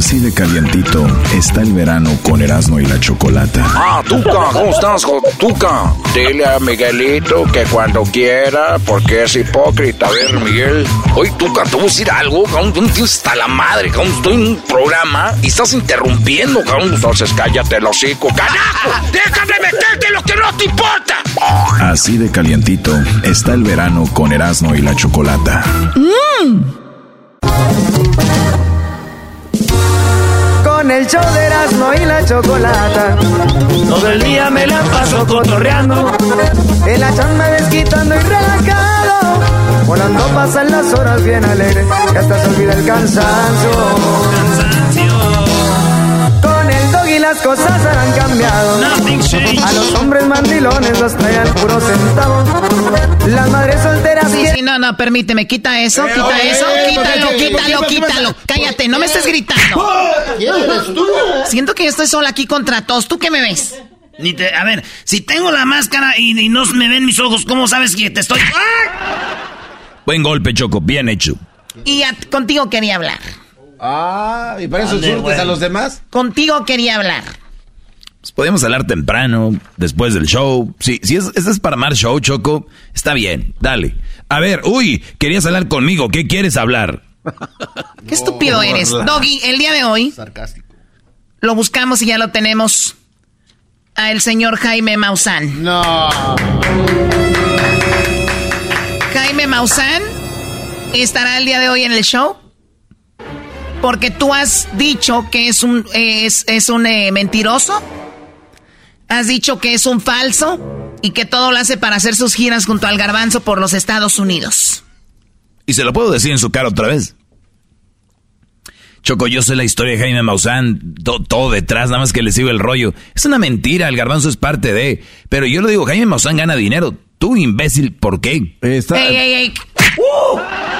Así de calientito está el verano con Erasmo y la Chocolata. Ah, Tuca, ¿cómo estás, Tuca? Dile a Miguelito que cuando quiera, porque es hipócrita. A ver, Miguel. Oye, Tuca, te voy a decir algo, cabrón. No tienes hasta la madre, cabrón. Estoy en un programa y estás interrumpiendo, cabrón. Entonces cállate el hocico. ¡Carajo! ¡Déjame meterte lo que no te importa! Así de calientito está el verano con Erasmo y la Chocolata. ¡Mmm! Con el show de Erasmo y la Chocolata. Todo el día me la paso cotorreando. En la chamba desquitando y relajado. Volando pasan las horas bien alegre. Y hasta se olvida el cansancio. Las cosas han cambiado. A los hombres mandilones los traían puros centavos. Las madres solteras. Sí, sí, no, no, permíteme, quita eso, Eh, quita oye, eso, eh, quítalo, ¿qué- qué- quítalo, qué- quítalo. Cállate, no me estés gritando. ¿Quién eres tú? Siento que yo estoy sola aquí contra todos. ¿Tú qué me ves? Ni te- a ver, si tengo la máscara y, y no me ven mis ojos, ¿cómo sabes que te estoy...? Buen golpe, Choco, bien hecho. Y a- contigo quería hablar. Ah, ¿y para eso surtes a los demás? Contigo quería hablar. Pues podemos hablar temprano, después del show. Sí, si es, este es para más show, Choco, está bien, dale. A ver, uy, querías hablar conmigo, ¿qué quieres hablar? Qué estúpido eres. Doggy, el día de hoy Sarcástico. lo buscamos y ya lo tenemos a el señor Jaime Maussan. No. Jaime Maussan estará el día de hoy en el show. Porque tú has dicho que es un, es, es un eh, mentiroso. Has dicho que es un falso y que todo lo hace para hacer sus giras junto al garbanzo por los Estados Unidos. Y se lo puedo decir en su cara otra vez. Choco, yo sé la historia de Jaime Maussan, to- todo detrás, nada más que le sigo el rollo. Es una mentira, el garbanzo es parte de. Pero yo le digo, Jaime Maussan gana dinero. Tú, imbécil, ¿por qué? Está, Ey, ey, ey.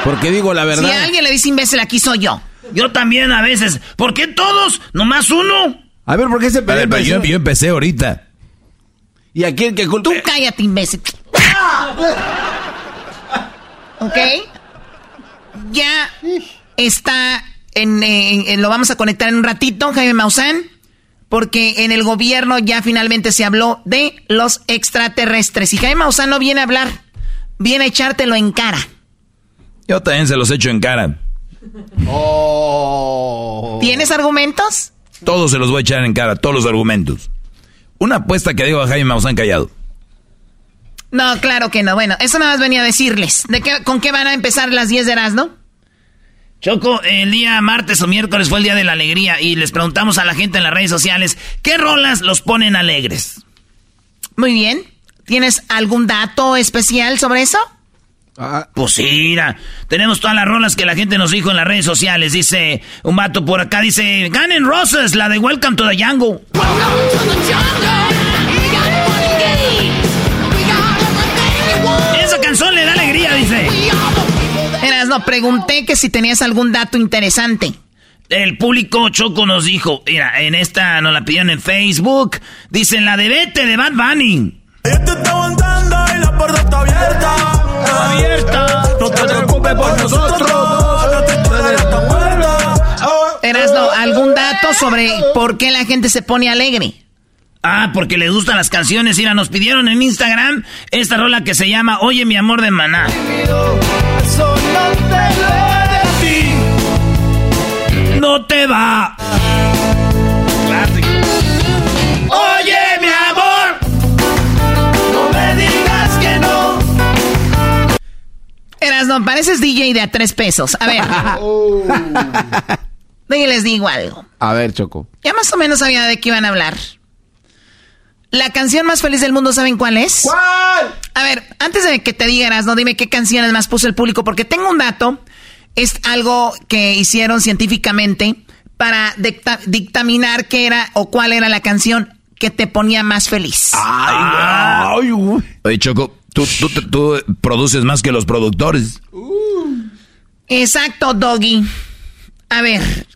porque digo la Si verdad. a alguien le dice imbécil, aquí soy yo. Yo también a veces. ¿Por qué todos? ¿Nomás uno? A ver, ¿por qué se A ver, pelea? pero yo, yo empecé ahorita. ¿Y a quién que Tú culpa? cállate, imbécil. ¿Ok? Ya está en, en- en- Lo vamos a conectar en un ratito, Jaime Maussan. Porque en el gobierno ya finalmente se habló de los extraterrestres. Y Jaime Maussan no viene a hablar, viene a echártelo en cara. Yo también se los echo en cara. Oh. ¿Tienes argumentos? Todos se los voy a echar en cara, todos los argumentos. Una apuesta que digo a Jaime Maussan callado. No, claro que no. Bueno, eso nada más venía a decirles. ¿De qué, ¿Con qué van a empezar las 10 de Erasmo? Choco, el día martes o miércoles fue el día de la alegría y les preguntamos a la gente en las redes sociales qué rolas los ponen alegres. Muy bien. ¿Tienes algún dato especial sobre eso? Ah, Pues sí, mira, tenemos todas las rolas que la gente nos dijo en las redes sociales. Dice un vato por acá, dice Ganen Roses, la de Welcome to the Jungle. Esa canción le da alegría, dice. Eras, no, pregunté que si tenías algún dato interesante. El público Choco nos dijo, mira, en esta nos la pidieron en Facebook. Dicen la de Vete de Bad Bunny. Este está aguantando y la puerta está abierta. Abierta. No te preocupes por nosotros. Algún dato sobre por qué la gente se pone alegre. Ah, porque les gustan las canciones. Mira, nos pidieron en Instagram esta rola que se llama Oye mi amor de maná. No te va. Eras, no, pareces DJ de a tres pesos. A ver. Y les digo algo. A ver, Choco. Ya más o menos sabía de qué iban a hablar. La canción más feliz del mundo, ¿saben cuál es? ¿Cuál? A ver, antes de que te digas, no dime qué canciones más puso el público, porque tengo un dato. Es algo que hicieron científicamente para dictaminar qué era o cuál era la canción que te ponía más feliz. Ay, Oye, Choco, tú, tú, produces más que los productores. Exacto, Doggy. A ver,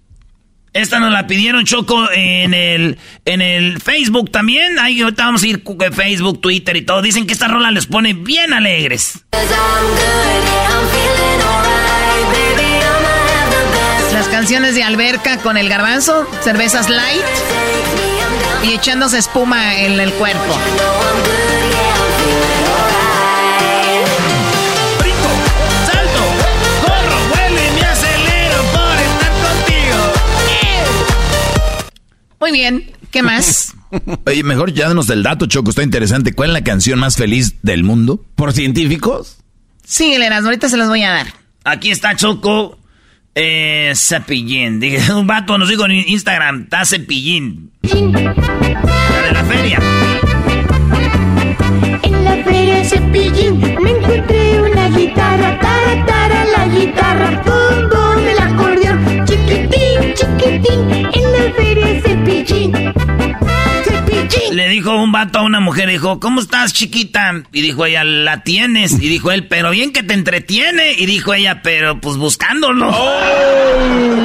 esta nos la pidieron Choco en el en el Facebook también. Ahí ahorita vamos a ir Facebook, Twitter y todo. Dicen que esta rola les pone bien alegres. Las canciones de alberca con el garbanzo, cervezas light y echándose espuma en el cuerpo. Muy bien, ¿qué más? Oye, mejor ya danos del dato, Choco, está interesante. ¿Cuál es la canción más feliz del mundo? ¿Por científicos? Sí, Lenas, ahorita se las voy a dar. Aquí está Choco, eh, Cepillín. Dije, un vato nos dijo en Instagram, está Cepillín. La de la feria. En la feria Cepillín me encontré una guitarra, tara, tara, la guitarra, dijo un vato a una mujer, dijo, ¿cómo estás, chiquita? Y dijo ella, la tienes. Y dijo él, pero bien que te entretiene. Y dijo ella, pero pues buscándolo. Oh.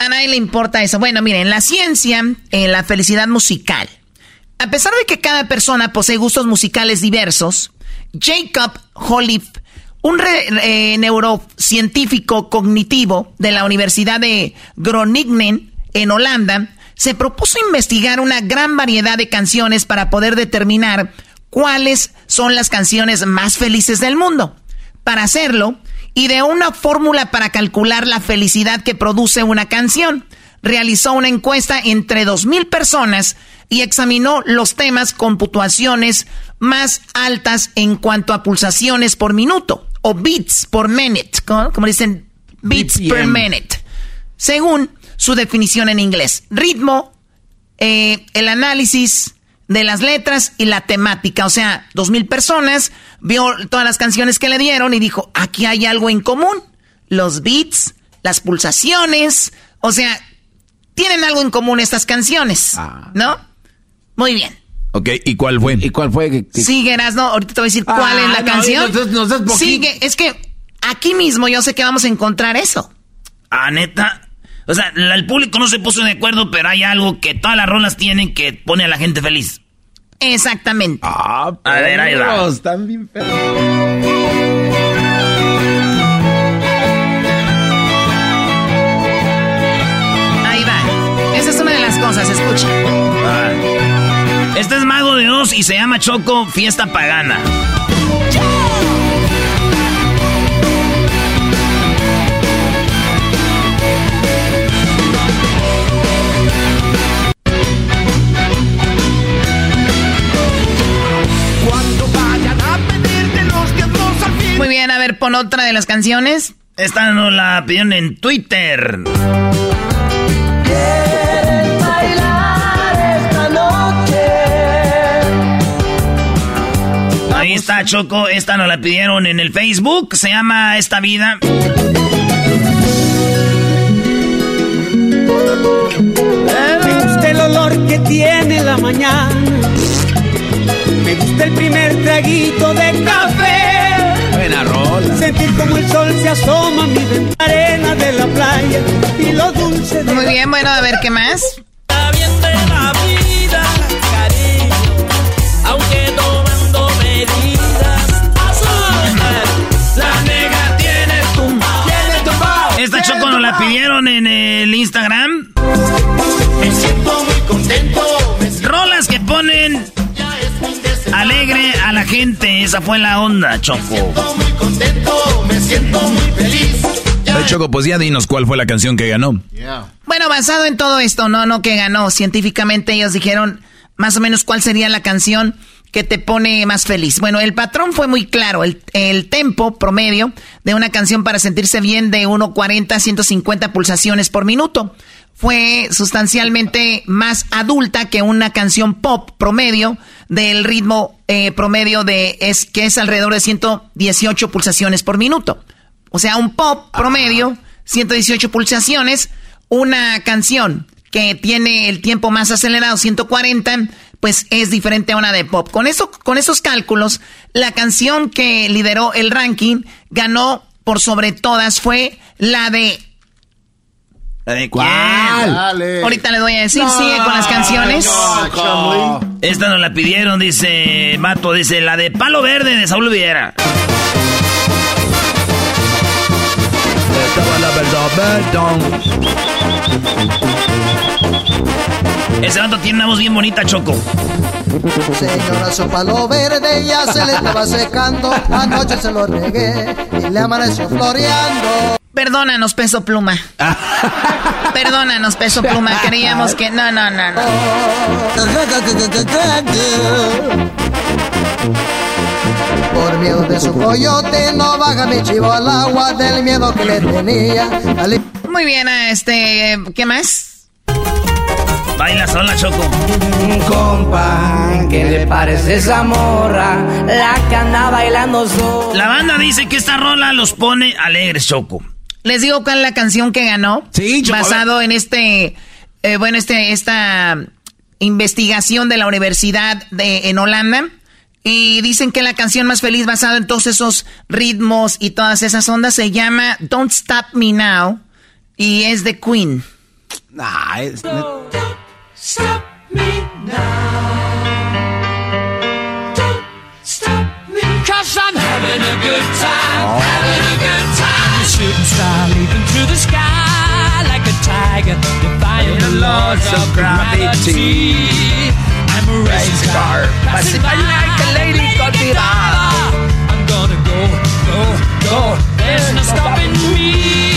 A nadie le importa eso. Bueno, miren, la ciencia, en la felicidad musical. A pesar de que cada persona posee gustos musicales diversos, Jacob Holliff, un eh, neurocientífico cognitivo de la Universidad de Groningen en Holanda, se propuso investigar una gran variedad de canciones para poder determinar cuáles son las canciones más felices del mundo. Para hacerlo, ideó una fórmula para calcular la felicidad que produce una canción. Realizó una encuesta entre 2.000 personas y examinó los temas con puntuaciones más altas en cuanto a pulsaciones por minuto o beats por minute, como dicen beats per minute. Según su definición en inglés. Ritmo, eh, el análisis de las letras y la temática. O sea, dos mil personas, vio todas las canciones que le dieron y dijo, aquí hay algo en común. Los beats, las pulsaciones, o sea, tienen algo en común estas canciones, ah. ¿no? Muy bien. Ok, ¿y cuál fue? ¿Y cuál fue? Sigue, ¿no? Ahorita te voy a decir cuál es la ah, canción. Sigue, es que aquí mismo yo sé que vamos a encontrar eso. Ah, neta. O sea, el público no se puso de acuerdo, pero hay algo que todas las rolas tienen que pone a la gente feliz. Exactamente. Ah, a ver, ahí va. Están bien feos. Ahí va. Esa es una de las cosas, escucha. Ah. Este es Mago de Oz y se llama Choco Fiesta Pagana. Muy bien, a ver, pon otra de las canciones. Esta nos la pidieron en Twitter. Ahí está Choco, esta nos la pidieron en el Facebook, se llama Esta Vida. Me gusta el olor que tiene la mañana, me gusta el primer traguito de café Sentir como el sol se asoma mi arena de la playa y lo dulce Muy bien, bueno, a ver qué más. Bien de la vida, cariño, aunque tomando medidas. La nega tiene tu, tiene tu Esta choco nos la pidieron en el Instagram. Me siento muy contento. Rolas que ponen gente. Esa fue la onda, Choco. Me siento muy contento, me siento muy feliz. Choco, pues ya dinos cuál fue la canción que ganó. Bueno, basado en todo esto, no, no que ganó. Científicamente ellos dijeron más o menos cuál sería la canción que te pone más feliz. Bueno, el patrón fue muy claro. El, el tempo promedio de una canción para sentirse bien de 1.40 a 150 pulsaciones por minuto fue sustancialmente más adulta que una canción pop promedio del ritmo eh, promedio de es que es alrededor de 118 pulsaciones por minuto. O sea, un pop promedio, 118 pulsaciones, una canción que tiene el tiempo más acelerado, 140, pues es diferente a una de pop. Con eso, con esos cálculos, la canción que lideró el ranking ganó por sobre todas fue la de ¿De ¿Cuál? Ahorita le voy a decir, sigue con las canciones. Esta nos la pidieron, dice Mato, dice la de Palo Verde de Saúl Viera. Ese vato tiene una voz bien bonita, Choco. Señora, su palo verde ya se le estaba secando. Anoche se lo regué y le amaneció floreando. Perdónanos, peso pluma. Perdónanos, peso pluma. Creíamos que. No, no, no, no. Por miedo de su coyote, no baja mi chivo al agua del miedo que le tenía. Muy bien, este. ¿Qué más? Baila sola, Choco. Compa, ¿qué le parece esa morra? La que anda bailando sola. La banda dice que esta rola los pone alegres, Choco. Les digo cuál es la canción que ganó. Sí, Basado en este, eh, bueno, este, esta investigación de la universidad de, en Holanda. Y dicen que la canción más feliz basada en todos esos ritmos y todas esas ondas se llama Don't Stop Me Now. Y es de Queen. Nah, es... Stop me now. Don't stop me. Cause I'm having a good time. Oh. Having a good time. Shooting star leaping through the sky like a tiger. Defying the laws of gravity. I'm a racing car. Passing by like a lady convidada. I'm gonna go, go, go. There's no stopping me.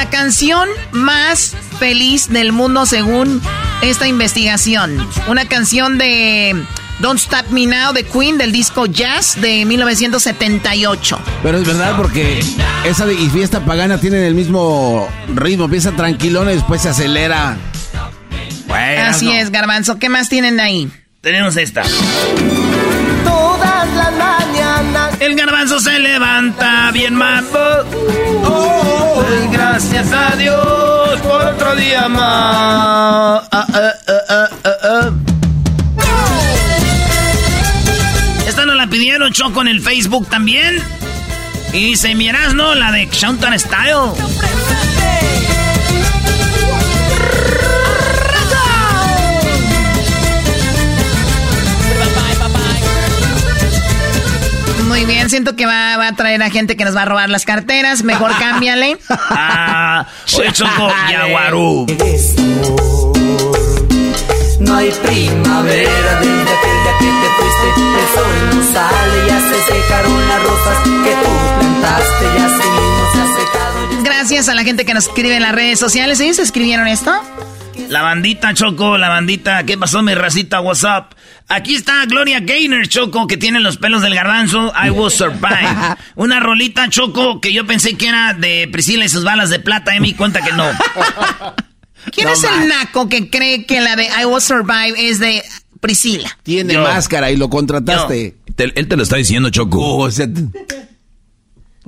La canción más feliz del mundo según esta investigación. Una canción de Don't Stop Me Now de Queen del disco Jazz de 1978. Pero es verdad porque esa y fiesta pagana tienen el mismo ritmo, empieza tranquilón y después se acelera. Bueno, Así no. es, Garbanzo. ¿Qué más tienen ahí? Tenemos esta. El garbanzo se levanta bien mambo. Oh, gracias a Dios por otro día más. Ah, ah, ah. Esta nos la pidieron Choco en el Facebook también. Y dice, miras, ¿no? La de Shoutan Style. Muy bien, siento que va, va a traer a gente que nos va a robar las carteras. Mejor cámbiale. Ah, Choco, Yaguarú. No hay primavera desde aquel día que te fuiste. El sol no sale, ya se secaron las rosas que tú plantaste. Ya así mismo se ha secado. Gracias a la gente que nos escribe en las redes sociales. ¿Ellos escribieron esto? La bandita, Choco, la bandita. ¿Qué pasó, mi racita? What's up? Aquí está Gloria Gaynor, Choco, que tiene los pelos del garbanzo. I was survived. Una rolita, Choco, que yo pensé que era de Priscila y sus balas de plata. Y me di cuenta que no. ¿Quién es el naco que cree que la de I Will Survive es de Priscila? Tiene Yo. máscara y lo contrataste. Te- él te lo está diciendo, Choco. O sea,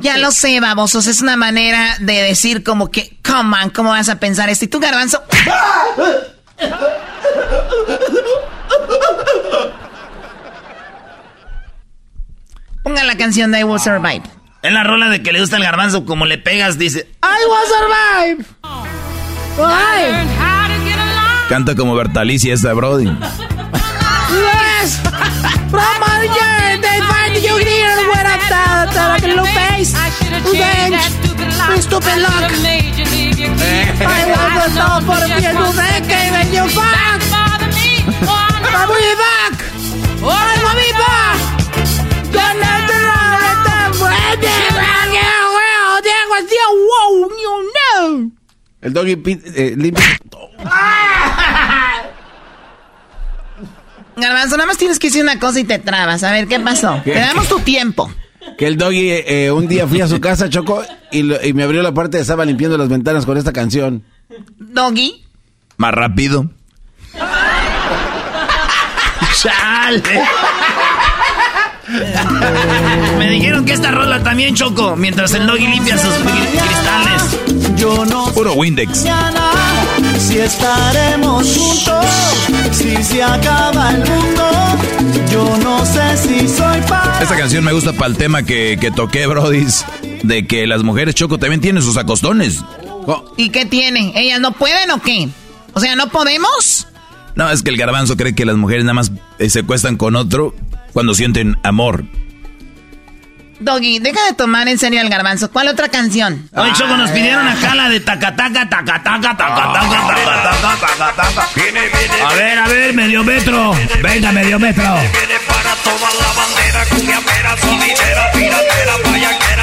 Ya lo sé, babosos. Es una manera de decir como que, come on, ¿cómo vas a pensar esto? Y tú, garbanzo. Ponga la canción de I Will Survive. Es la rola de que le gusta el garbanzo. Como le pegas, dice. I Will Survive. Canta como Bertalicia esta Brody. Yes! From all they find you here where I'm down to the blue face. Revenge. Stupid luck. Eh. I love the thought for the people that came and you back. I'm back. I'm back. Don't let the wrong at them. Where well, there was the wow, you know. El doggy pit, eh, ¡Ah! Garbanzo, nada más tienes que decir una cosa y te trabas. A ver, ¿qué pasó? ¿Qué? Te damos tu tiempo. Que el doggy eh, un día fui a su casa, Choco, y, lo- y me abrió la puerta y estaba limpiando las ventanas con esta canción. Doggy. Más rápido. ¡Chale! Me dijeron que esta rola también choco mientras el doggy limpia sus cri- cristales. Yo no Puro Windex. Si estaremos juntos, si se acaba el mundo. Yo no sé si soy para. Esta canción me gusta para el tema que, que toqué, Brodis, de que las mujeres choco también tienen sus acostones. ¿Y qué tiene? ¿Ellas no pueden o qué? O sea, ¿no podemos? No, es que el garbanzo cree que las mujeres nada más eh, se cuestan con otro cuando sienten amor. Doggy, deja de tomar en serio al garbanzo. ¿Cuál otra canción? Oye, Choco, nos pidieron acá la de tacataca, tacataca, tacataca, tacataca, tacataca. A ver, a ver, medio metro. Venga, medio metro. para tomar la bandera, cumbiambera, sonidera, piratera, payaquera.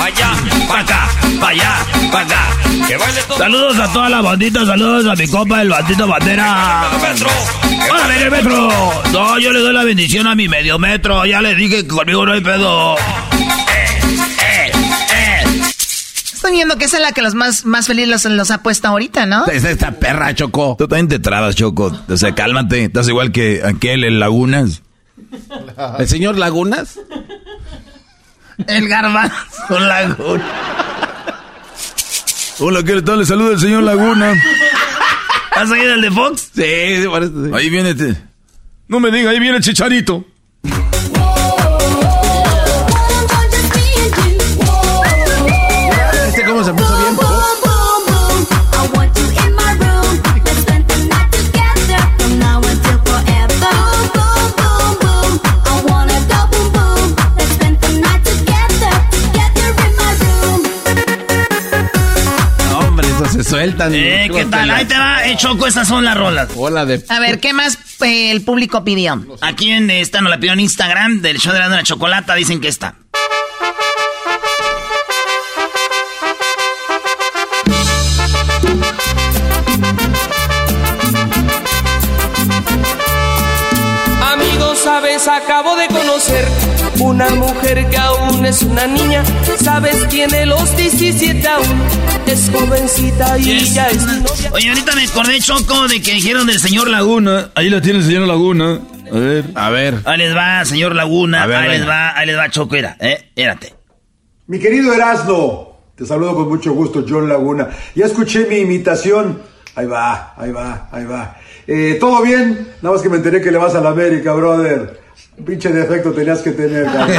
Vaya, pa' acá, pa' allá, pa' acá. Saludos a toda la bandita, saludos a mi compa, el bandito bandera. ¡Hola, medio metro! No, yo le doy la bendición a mi medio metro. Ya le dije que conmigo no hay pedo. Estoy viendo que esa es la que los más, más felices los, los ha puesto ahorita, ¿no? Es esta perra, Choco. Tú también te trabas, Choco. O sea, cálmate. Estás igual que aquel en Lagunas. ¿El señor Lagunas? El garbanzo laguna. Hola, ¿qué tal? Le saluda el señor Laguna. ¿Has oído el de Fox? Sí, sí, parece. sí. Ahí viene. te- No me diga, ahí viene el chicharito. Sueltan. Eh, ¿qué tal? Ahí te va, eh, Choco, estas son las rolas. Hola de... A ver, ¿qué más eh, el público pidió? Aquí en esta nos la pidió en Instagram del show de la chocolata, dicen que está. Amigos, sabes, acabo de conocer una mujer que aún es una niña. Sabes, tiene los 17 aún. Es jovencita y Yes. ya es novia. Oye, ahorita me acordé, Choco, de que dijeron del señor Laguna. Ahí la tiene el señor Laguna. A ver. A ver. Ahí les va, señor Laguna. A ver, ahí les va, ahí les va, Choco, mira, eh, espérate. Mi querido Erasno, te saludo con mucho gusto, John Laguna. Ya escuché mi imitación. Ahí va, ahí va, ahí va. Eh, ¿Todo bien? Nada más que me enteré que le vas a la América, brother. Pinche defecto tenías que tener, cabrón.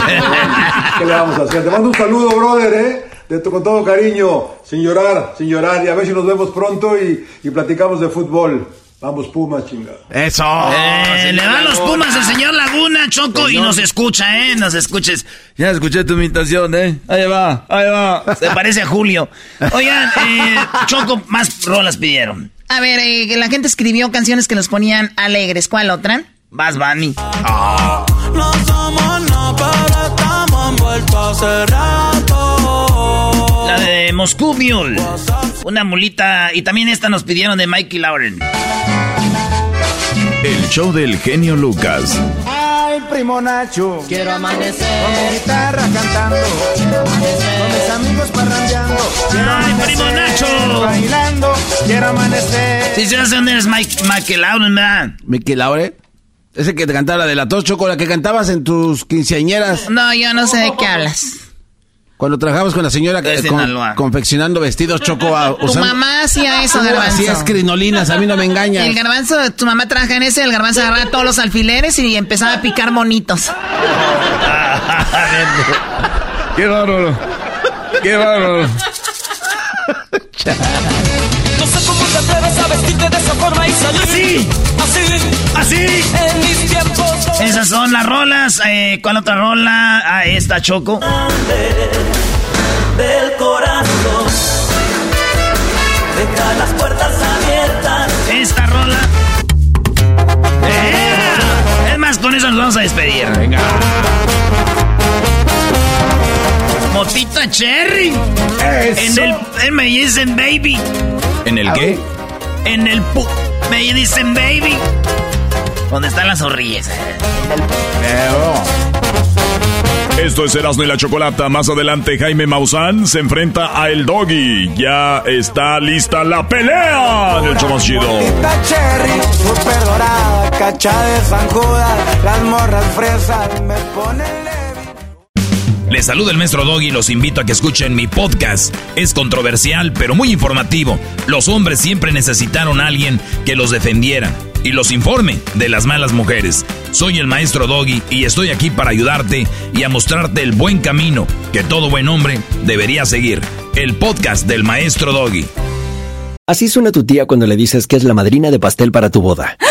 ¿Qué le vamos a hacer? Te mando un saludo, brother, ¿eh? De to- con todo cariño, sin llorar, sin llorar. Y a ver si nos vemos pronto y, y platicamos de fútbol. Vamos, Pumas, chingada. Eso. Eh, le dan los pumas al señor Laguna, Choco, y nos escucha, ¿eh? Nos escuches. Ya escuché tu imitación, ¿eh? Ahí va, ahí va. Se parece a Julio. Oigan, eh, Choco, más rolas pidieron. A ver, eh, la gente escribió canciones que los ponían alegres. ¿Cuál otra? Vas, Bunny. No hace rato. La de Moscú Mule. Una mulita. Y también esta nos pidieron de Mikey Lauren. El show del genio Lucas. Ay, primo Nacho. Quiero amanecer. Con mi guitarra cantando. Con mis amigos parrandeando. Quiero Ay, amanecer, primo Nacho. Bailando. Quiero amanecer. Si se hace dónde eres Mike, Mikey Lauren, ¿verdad? Mickey Laure. Ese que te cantaba la de la tos, Choco, la que cantabas en tus quinceañeras. No, yo no sé de qué hablas. Cuando trabajabas con la señora que- Es de con- Sinaloa. confeccionando vestidos, Choco, a- Tu usando- mamá hacía eso, garbanzo. Hacías crinolinas, a mí no me engañas. El garbanzo, tu mamá trabaja en eso y el garbanzo agarraba todos los alfileres y empezaba a picar monitos. Qué bárbaro. Qué bárbaro. Te atreves a vestirte de esa forma y salir. Así. Así. Así. En mis tiempos. Esas son las rolas. Eh, ¿Cuál otra rola? Ah, esta, Choco. Del corazón. Deja las puertas abiertas. Esta rola. ¡Eh! Es más, con eso nos vamos a despedir. Venga. Moti Lupita Cherry. En el, en me dicen baby. ¿En el qué? En el pu me dicen baby. ¿Dónde están las zorrillas? Esto es Erasmo y la Chocolata. Más adelante, Jaime Maussan se enfrenta a El Doggy. Ya está lista la pelea en el show más chido. cherry, super dorada, cacha de zancuda, las morras fresas me ponen Les saluda el maestro Doggy y los invito a que escuchen mi podcast. Es controversial, pero muy informativo. Los hombres siempre necesitaron a alguien que los defendiera y los informe de las malas mujeres. Soy el maestro Doggy y estoy aquí para ayudarte y a mostrarte el buen camino que todo buen hombre debería seguir. El podcast del maestro Doggy. Así suena tu tía cuando le dices que es la madrina de pastel para tu boda.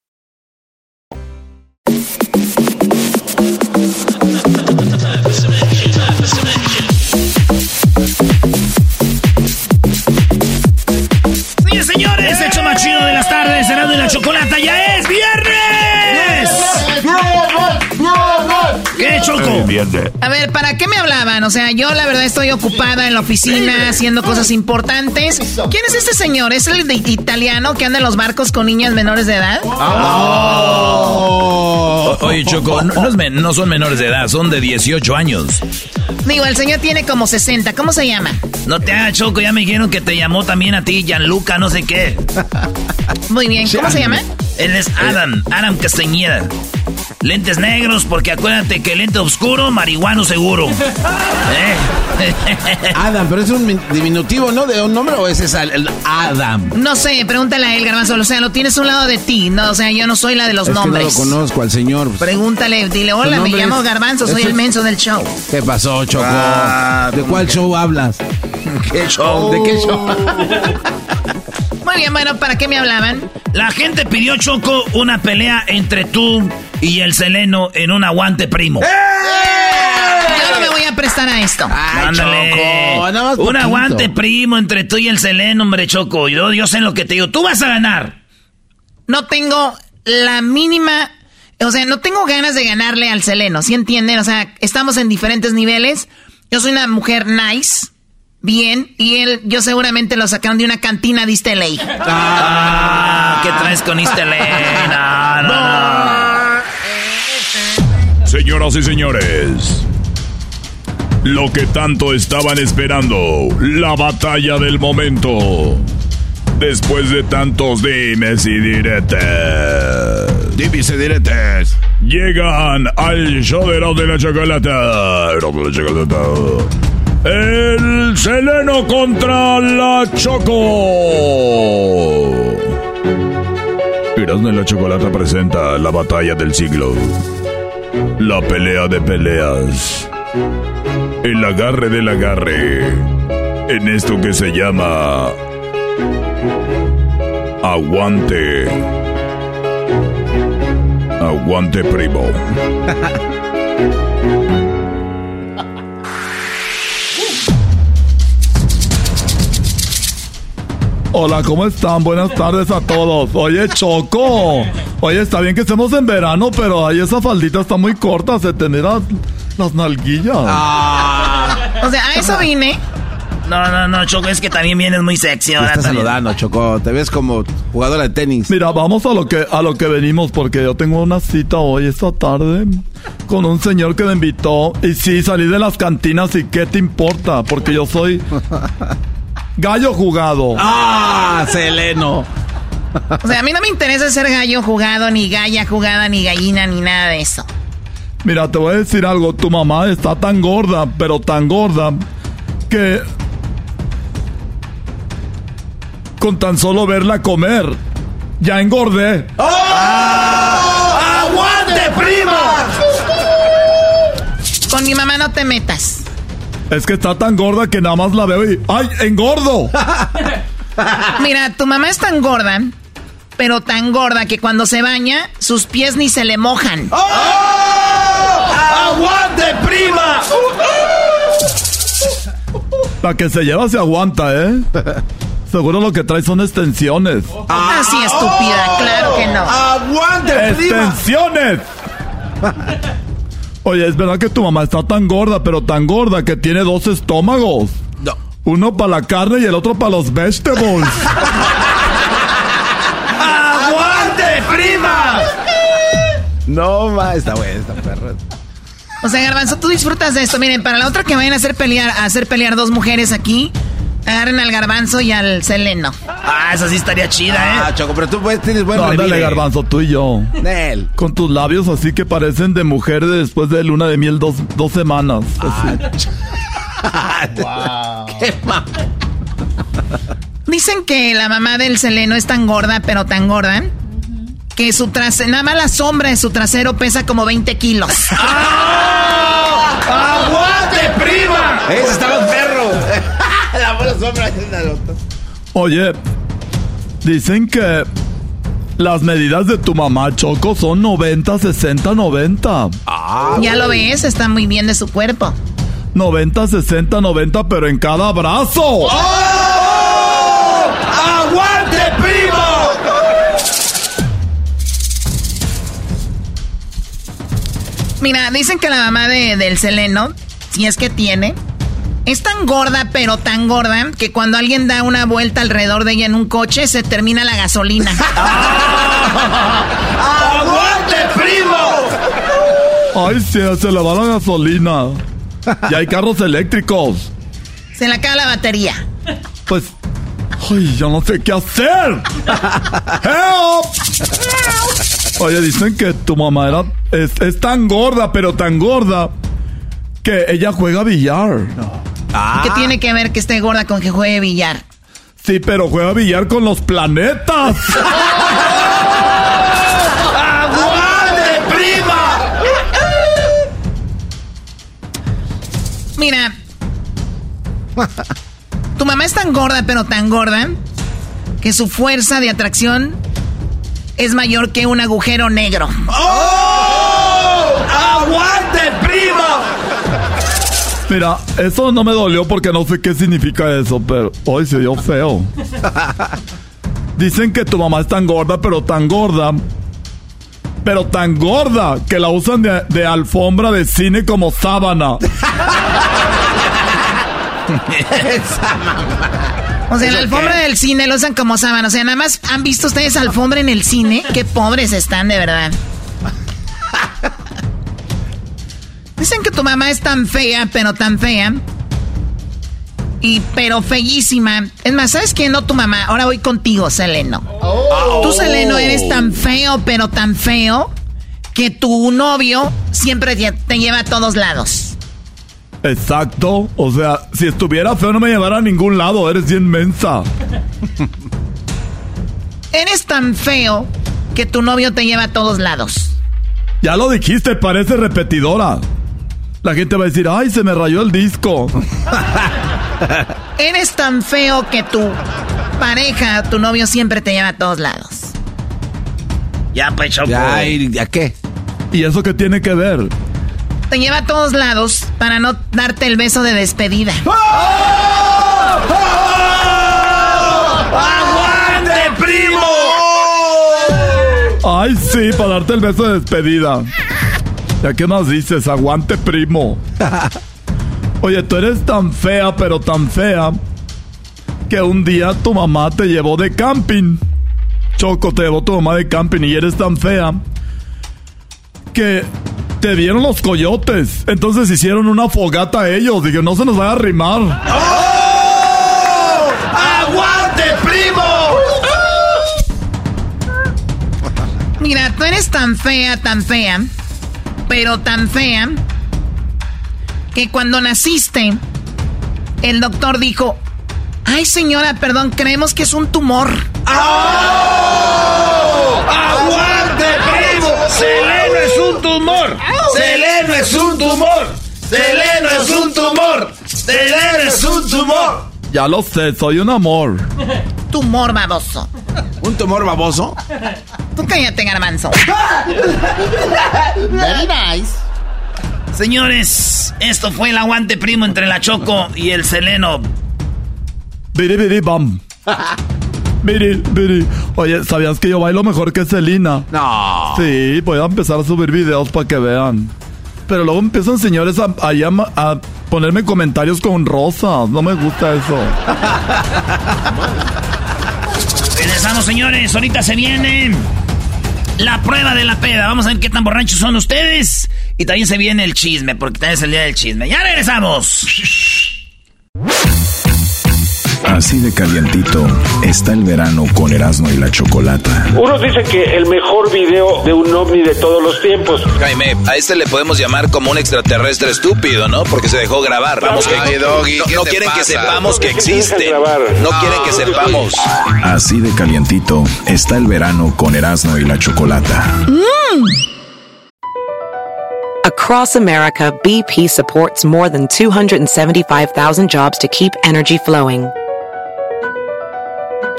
chido de las tardes, Cerrado y la Chocolata, ya es viernes. ¿Qué, Choco? A ver, ¿para qué me hablaban? O sea, yo la verdad estoy ocupada en la oficina haciendo cosas importantes. ¿Quién es este señor? ¿Es el de italiano que anda en los barcos con niñas menores de edad? O- Oye, Choco, no, no es men- no son menores de edad, son de 18 años. Digo, el señor tiene como 60. ¿Cómo se llama? No te hagas, Choco, ya me dijeron que te llamó también a ti, Gianluca, no sé qué. Muy bien, ¿cómo se llama? Él es Adam, Adam Castañeda. Lentes negros, porque acuérdate que lente oscuro, marihuano seguro. ¿Eh? Adam, pero es un min- diminutivo, ¿no? ¿De un nombre o ese es el, el Adam? No sé, pregúntale a él, Garbanzo. O sea, lo tienes a un lado de ti. No, o sea, yo no soy la de los es nombres. que no lo conozco al señor. pues. Pregúntale, dile, ¿Tu hola, me llamo es- Garbanzo, soy el menso del show. ¿Qué pasó, Choco? Ah, ¿De cuál show hablas? ¿Qué show? ¿De qué show? Muy bien, bueno, ¿para qué me hablaban? La gente pidió, Choco, una pelea entre tú y el Seleno en un aguante primo. Yo no me voy a prestar a esto. Ándale. Choco, nada más un poquito. aguante primo entre tú y el Seleno, hombre, Choco. Yo, yo sé lo que te digo. Tú vas a ganar. No tengo la mínima... O sea, no tengo ganas de ganarle al Seleno, ¿sí entienden? O sea, estamos en diferentes niveles. Yo soy una mujer nice, bien, y él, yo seguramente lo sacaron de una cantina de LA. Ah, ¿qué traes con LA? No, no, no. Señoras y señores, lo que tanto estaban esperando, la batalla del momento. Después de tantos dimes y diretes. Dimes y diretes. Llegan al show de la Chocolata. De la Chocolata. El Seleno contra la Choco. Erasmo de la Chocolata presenta la batalla del siglo. La pelea de peleas. El agarre del agarre. En esto que se llama... Aguante. Aguante primo. Hola, ¿cómo están? Buenas tardes a todos. Oye, Choco, Oye, está bien que estemos en verano, pero ahí esa faldita está muy corta, se te las, las nalguillas. O sea, a eso vine. No, no, no, Choco, es que también vienes muy sexy Te ahora estás también. saludando, Choco. Te ves como jugadora de tenis. Mira, vamos a lo que a lo que venimos porque yo tengo una cita hoy esta tarde con un señor que me invitó y sí salí de las cantinas y qué te importa porque yo soy gallo jugado. ¡Ah, Seleno! O sea, a mí no me interesa ser gallo jugado, ni galla jugada, ni gallina, ni nada de eso. Mira, te voy a decir algo, tu mamá está tan gorda, pero tan gorda que con tan solo verla comer ya engordé. ¡Aguante, prima! Con mi mamá no te metas. Es que está tan gorda que nada más la veo y ¡ay, engordo! Mira, tu mamá es tan gorda, pero tan gorda que cuando se baña, sus pies ni se le mojan. ¡Aguante, prima! La que se lleva se aguanta, ¿eh? Seguro lo que trae son extensiones. Así estúpida, claro que no. ¡Aguante, ¡Extensiones! Oye, es verdad que tu mamá está tan gorda, pero tan gorda que tiene dos estómagos. No. Uno para la carne y el otro para los vegetables. ¡Aguante, prima! No, ma, está buena esta perra. O sea, Garbanzo, tú disfrutas de esto. Miren, para la otra que vayan a hacer pelear, a hacer pelear dos mujeres aquí, agarren al Garbanzo y al Seleno. Ah, esa sí estaría chida, ¿eh? Ah, Choco, pero tú pues, tienes buen No, ándale, revive. garbanzo, tú y yo. Nel. Con tus labios así que parecen de mujer de después de luna de miel dos, dos semanas. así. Qué ma- Dicen que la mamá del Seleno es tan gorda, pero tan gorda, que su trasero, nada más la sombra de su trasero pesa como 20 kilos. ¡Aguante, prima! Ese estaba perro. La buena sombra es una nota. Oye, dicen que las medidas de tu mamá, Choco, son 90, 60, 90. ya lo ves, está muy bien de su cuerpo. 90, 60, 90, pero en cada brazo. ¡Aguante, prima! Mira, dicen que la mamá de- del Seleno, si es que tiene, es tan gorda, pero tan gorda, que cuando alguien da una vuelta alrededor de ella en un coche, se termina la gasolina. ¡Aguante, prima! Ay, sí, se le va la gasolina. Y hay carros eléctricos. se le acaba la batería. Pues, ay, yo no sé qué hacer. Help. Oye, dicen que tu mamá era es, es tan gorda, pero tan gorda que ella juega billar. ¿Qué tiene que ver que esté gorda con que juegue billar? Sí, pero juega billar con los planetas. ¡Aguante, prima! Mira, tu mamá es tan gorda, pero tan gorda, que su fuerza de atracción es mayor que un agujero negro. ¡Oh! ¡Aguante! Mira, eso no me dolió porque no sé qué significa eso, pero hoy se dio feo. Dicen que tu mamá es tan gorda, pero tan gorda. Pero tan gorda que la usan de, de alfombra de cine como sábana. O sea, la ¿Eso alfombra qué? del cine lo usan como sábana. O sea, nada más han visto ustedes alfombra en el cine. Qué pobres están, de verdad. Dicen que tu mamá es tan fea, pero tan fea. Y pero feísima. Es más, ¿sabes quién no tu mamá? Ahora voy contigo, Seleno. Tú, Seleno, eres tan feo, pero tan feo, que tu novio siempre te te lleva a todos lados. Exacto. O sea, si estuviera feo no me llevara a ningún lado. Eres bien mensa. Eres tan feo que tu novio te lleva a todos lados. Ya lo dijiste, parece repetidora. La gente va a decir, ay, se me rayó el disco. Eres tan feo que tu pareja, tu novio siempre te lleva a todos lados. Ya, pues, Choco. Ya, ¿y a qué? ¿Y eso qué tiene que ver? Te lleva a todos lados para no darte el beso de despedida. ¡Aguante, primo! Ay, sí, para darte el beso de despedida. ¿Ya qué más dices? Aguante, primo. Oye, tú eres tan fea, pero tan fea, que un día tu mamá te llevó de camping. Choco, te llevó tu mamá de camping y eres tan fea que te vieron los coyotes. Entonces hicieron una fogata a ellos. Dije, no se nos vaya a arrimar. ¡Oh! ¡Aguante, primo! Mira, tú eres tan fea, tan fea, pero tan fea, que cuando naciste, el doctor dijo, ay señora, perdón, creemos que es un tumor. ¡Oh! ¡Aguante, primo! ¡Seleno es un tumor! ¡Seleno es un tumor! ¡Seleno es un tumor! ¡Seleno es un tumor! Ya lo sé, soy un amor. Tumor baboso. ¿Un tumor baboso? Tú cállate, garbanzo. Very nice. Señores, esto fue el aguante primo entre la Choco y el Seleno. Biri, biri, bam. Biri, biri. Oye, ¿sabías que yo bailo mejor que Selena? No. Sí, voy a empezar a subir videos para que vean. Pero luego empiezan señores a, a, a ponerme comentarios con rosas. No me gusta eso. Regresamos, señores. Ahorita se viene la prueba de la peda. Vamos a ver qué tan borrachos son ustedes. Y también se viene el chisme, porque también es el día del chisme. ¡Ya regresamos! Así de calientito está el verano con Erasmo y la Chocolata. Unos dicen que el mejor video de un ovni de todos los tiempos. Jaime, a este le podemos llamar como un extraterrestre estúpido, ¿no? Porque se dejó grabar. Vamos que Ay, Doggy, no, ¿qué no te quieren que sepamos que ¿Por qué te dejan existe. No quieren que sepamos. Así de calientito está el verano con Erasmo y la Chocolata. Across America, BP supports more than 275,000 jobs to keep energy flowing.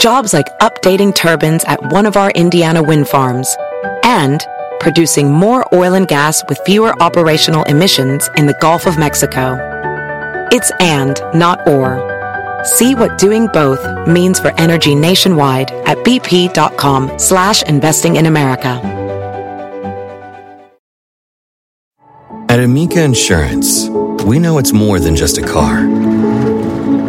Jobs like updating turbines at one of our Indiana wind farms and producing more oil and gas with fewer operational emissions in the Gulf of Mexico. It's and, not or. See what doing both means for energy nationwide at bp.com slash investing in America. At Amica Insurance, we know it's more than just a car.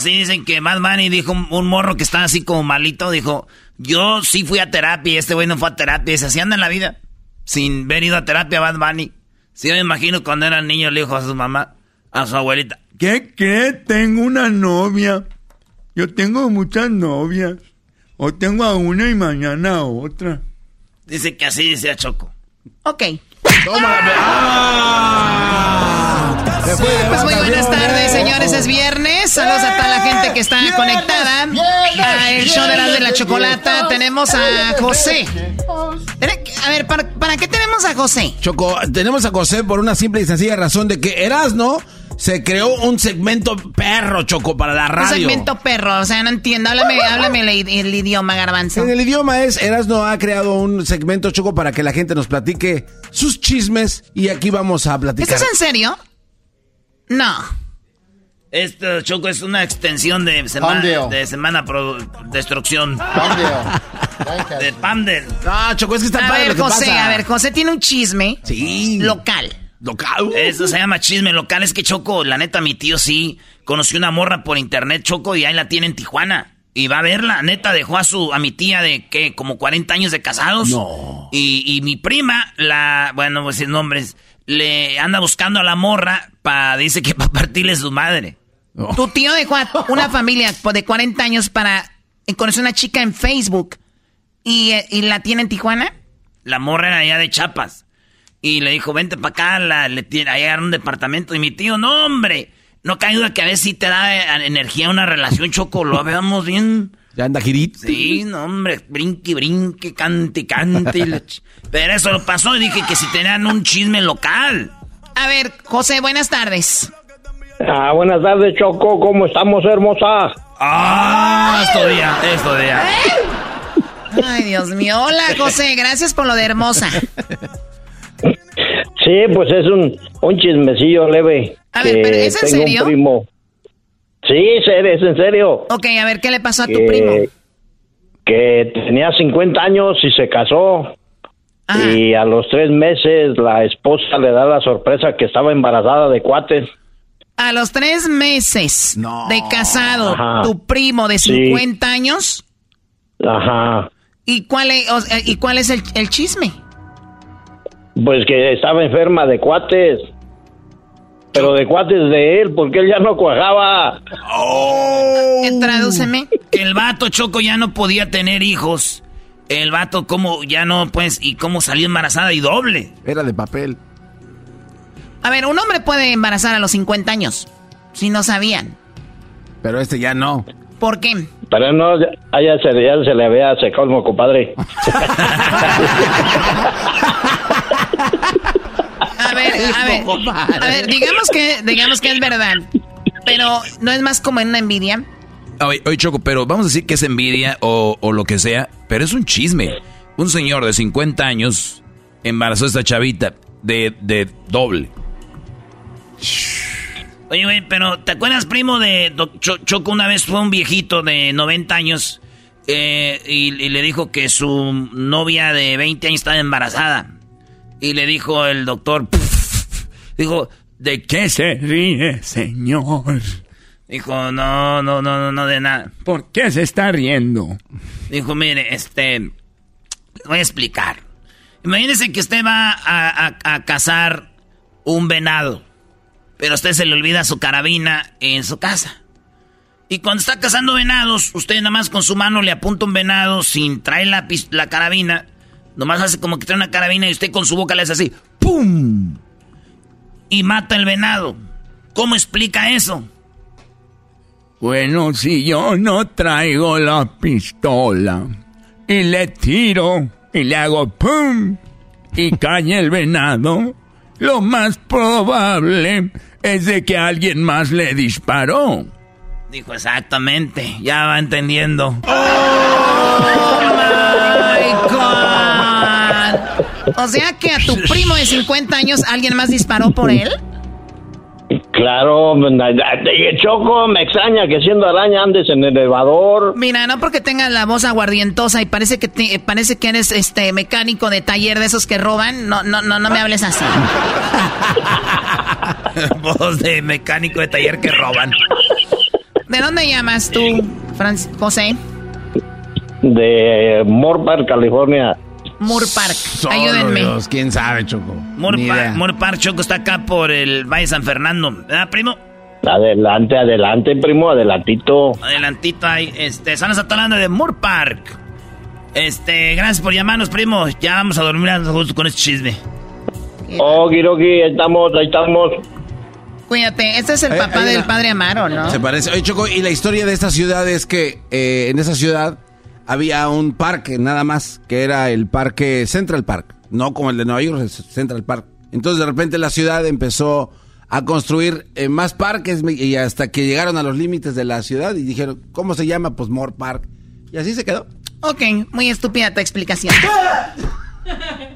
Sí dicen que Bad Bunny dijo un, un morro que estaba así como malito, dijo, yo sí fui a terapia y este güey no fue a terapia. Y se así anda en la vida, sin haber ido a terapia Bad Bunny. Sí, me imagino cuando era niño le dijo a su mamá, a su abuelita, ¿Qué crees? Tengo una novia. Yo tengo muchas novias. Hoy tengo a una y mañana a otra. dice que así decía Choco. Ok. Pues muy buenas tardes, señores. Es viernes. Saludos a toda la gente que está conectada al show de la de la chocolata. Tenemos a José. A ver, ¿para, para qué tenemos a José? Choco, tenemos a José por una simple y sencilla razón de que Erasmo se creó un segmento perro, Choco, para la Un radio. segmento perro. O sea, no entiendo. Háblame, háblame el, el idioma, garbanzo. En el idioma es, Erasmo ha creado un segmento, Choco, para que la gente nos platique sus chismes y aquí vamos a platicar. ¿Estás en serio? No. Esto, Choco, es una extensión de semana, Pandeo. de semana pro destrucción. De Pandel. No, Choco, es que está a padre ver, lo que José, pasa. a ver, José tiene un chisme Sí. local. Local. Eso se llama chisme local. Es que Choco, la neta, mi tío sí conoció una morra por internet, Choco, y ahí la tiene en Tijuana. Y va a verla, neta, dejó a su, a mi tía de que como 40 años de casados. No. Y, y mi prima, la, bueno, pues sin nombres, le anda buscando a la morra para, dice que para partirle su madre. Tu tío dejó a una familia de 40 años para conocer una chica en Facebook y, eh, y la tiene en Tijuana. La morra era allá de Chapas. Y le dijo, vente para acá, la, le tiene, a llegar un departamento. Y mi tío, no, hombre, no cae duda que a veces sí te da eh, energía una relación, Choco, lo veamos bien. Ya anda girito. Sí, no, hombre, brinque, brinque, cante, cante. Pero eso lo pasó y dije que si tenían un chisme local. A ver, José, buenas tardes. Ah, buenas tardes, Choco. ¿Cómo estamos, hermosa? Ah, esto día, esto día. Ay, Dios mío. Hola, José, gracias por lo de hermosa. Sí, pues es un, un chismecillo leve. A ver, pero ¿es en tengo serio? Un primo. Sí, es en serio. Ok, a ver, ¿qué le pasó a tu primo? que tenía 50 años y se casó. Y a los tres meses la esposa le da la sorpresa que estaba embarazada de cuates. A los tres meses de casado, Ajá. tu primo de Sí. 50 años, Ajá. ¿y cuál es, o ¿y cuál es el, el chisme? Pues que estaba enferma de cuates. Pero de cuates de él, porque él ya no cuajaba. Eh, Tradúceme. Que el vato Choco ya no podía tener hijos. El vato como ya no, pues, y cómo salió embarazada y doble. Era de papel. A ver, un hombre puede embarazar a los 50 años, si no sabían. Pero este ya no. ¿Por qué? Pero no, ya, ya se, ya se le había secado el moco, padre. A ver, a ver, a ver, digamos que, digamos que es verdad, pero no es más como en una envidia. Oye, oye, Choco, pero vamos a decir que es envidia o, o lo que sea, pero es un chisme. Un señor de 50 años embarazó a esta chavita de, de doble. Oye, güey, pero ¿te acuerdas, primo, de Cho- Choco? Una vez fue un viejito de 90 años eh, y, y le dijo que su novia de 20 años estaba embarazada. Y le dijo el doctor, dijo, ¿de qué se ríe, señor? Dijo, no, no, no, no, no de nada. ¿Por qué se está riendo? Dijo, mire, este, voy a explicar. Imagínese que usted va a, a- a cazar un venado, pero a usted se le olvida su carabina en su casa. Y cuando está cazando venados, usted nada más con su mano le apunta un venado sin traer la, la carabina. Nomás hace como que trae una carabina y usted con su boca le hace así. ¡Pum! Y mata el venado. ¿Cómo explica eso? Bueno, si yo no traigo la pistola y le tiro y le hago pum y cae el venado, lo más probable es de que alguien más le disparó. Dijo exactamente, ya va entendiendo. O sea que a tu primo de 50 años alguien más disparó por él. Claro, Choco, me extraña que siendo araña andes en el elevador. Mira, no porque tengas la voz aguardientosa y parece que te- parece que eres este mecánico de taller de esos que roban, no no no no me hables así. Voz de mecánico de taller que roban. ¿De dónde llamas tú, Franz José? De Morpar, California. Moore Park. Solo Ayúdenme. Dios, quién sabe, Choco. Moore Park. Moore Park, Choco, está acá por el Valle San Fernando. ¿Verdad, primo? Adelante, adelante, primo, adelantito. Adelantito ahí. Este, estamos hablando de Moore Park. Este, gracias por llamarnos, primo. Ya vamos a dormir a gusto con este chisme. Oh, Kiroki, ahí estamos, ahí estamos. Cuídate, este es el papá del padre Amaro, ¿no? Se parece. Oye, Choco, y la historia de esta ciudad es que eh, en esa ciudad había un parque nada más, que era el parque Central Park, no como el de Nueva York, es Central Park. Entonces de repente la ciudad empezó a construir eh, más parques y hasta que llegaron a los límites de la ciudad y dijeron, ¿cómo se llama? Pues More Park. Y así se quedó. Ok, muy estúpida tu explicación.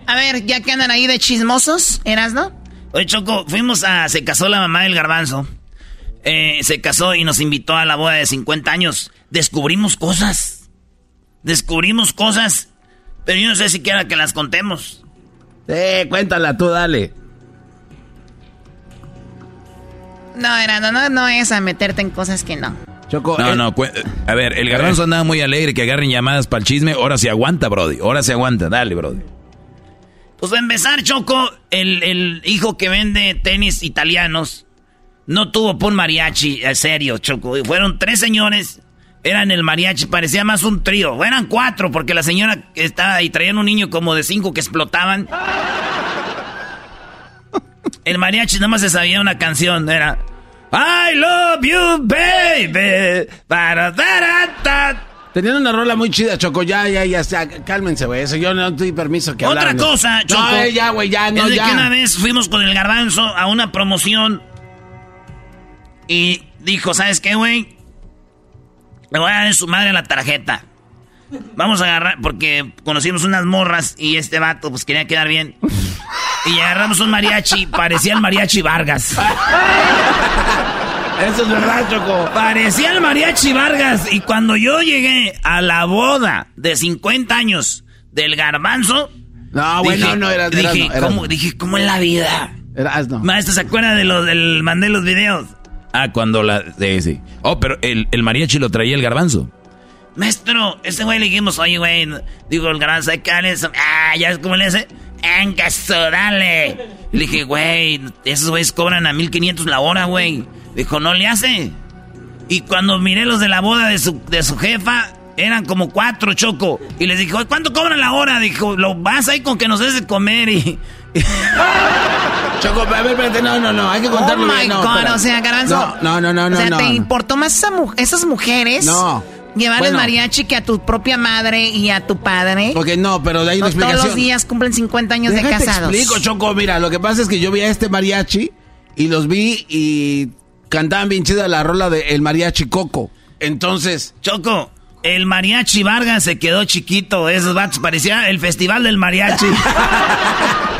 A ver, ya que andan ahí de chismosos, ¿eras, no? Oye, Choco, fuimos a... Se casó la mamá del garbanzo. Eh, se casó y nos invitó a la boda de 50 años. Descubrimos cosas. Descubrimos cosas. Pero yo no sé si quiera que las contemos. Eh, cuéntala tú, dale. No, era, no, no, no es a meterte en cosas que no. Choco, No, eh, no, a ver, el garbanzo andaba muy alegre que agarren llamadas para el chisme. Ahora se aguanta, Brody. Ahora se aguanta. Dale, Brody. Pues a empezar, Choco, el, el hijo que vende tenis italianos no tuvo por mariachi, en serio, Choco. Fueron tres señores, eran el mariachi, parecía más un trío. Eran cuatro, porque la señora estaba y traían un niño como de cinco que explotaban. El mariachi nada más se sabía una canción, era I love you, baby. Para, Tenían una rola muy chida, Choco. Ya, ya, ya, ya cálmense, güey. Eso yo no doy permiso que Otra cosa, Choco. No, eh, ya, güey, ya, no, es de ya. que una vez fuimos con el garbanzo a una promoción y dijo, ¿sabes qué, güey? Le voy a dar en su madre la tarjeta. Vamos a agarrar, porque conocimos unas morras y este vato pues quería quedar bien. Y agarramos un mariachi, parecía el mariachi Vargas. Eso es verdad, Choco. Parecía el mariachi Vargas. Y cuando yo llegué a la boda de 50 años del garbanzo. No, güey, no, no, era dije, Erasmo, ¿cómo, dije, ¿cómo es la vida? Erasmo. Maestro, ¿se acuerda de lo del mandé los videos? Ah, cuando la... Sí, sí. Oh, pero el, el mariachi lo traía el garbanzo. Maestro, ese güey le dijimos, oye, güey, digo, el garbanzo, eso. Ah, ¿ya ves cómo le hace? ¡Encaso, dale! Le dije, güey, esos güeyes cobran a 1500 la hora, güey. Dijo, no le hace. Y cuando miré los de la boda de su, de su jefa, eran como cuatro, Choco. Y les dije, ¿cuánto cobran la hora? Dijo, lo vas ahí con que nos des de comer y... Choco, a ver, espérate, no, no, no, hay que contarlo Oh my bien, no, God, espera. o sea, Garbanzo. No, no, no, no, O sea, no. ¿te no. importó más esa mu- esas mujeres? No. Llevar el Bueno. mariachi que a tu propia madre y a tu padre. Ok, no, pero de ahí No todos explicación. los días cumplen 50 años de casados. explico, Choco. Mira, lo que pasa es que yo vi a este mariachi y los vi y cantaban bien chida la rola de El Mariachi Coco. Entonces. Choco, el mariachi Vargas se quedó chiquito. Esos vatos parecía el festival del mariachi.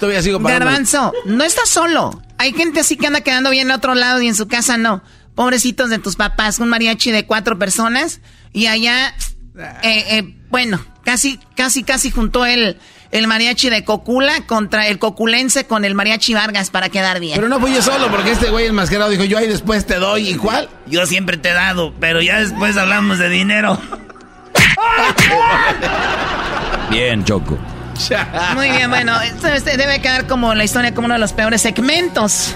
Todavía sigo pagando. Garbanzo, no estás solo. Hay gente así que anda quedando bien en otro lado y en su casa no. Pobrecitos de tus papás, un mariachi de cuatro personas y allá, eh, eh, bueno, casi, casi, casi juntó el, el mariachi de Cocula contra el coculense con el mariachi Vargas para quedar bien. Pero no fui yo solo, porque este güey enmascarado dijo, yo ahí después te doy. ¿Y cuál? Yo siempre te he dado, pero ya después hablamos de dinero. Bien, Choco. Muy bien, bueno, esto este debe quedar como la historia, como uno de los peores segmentos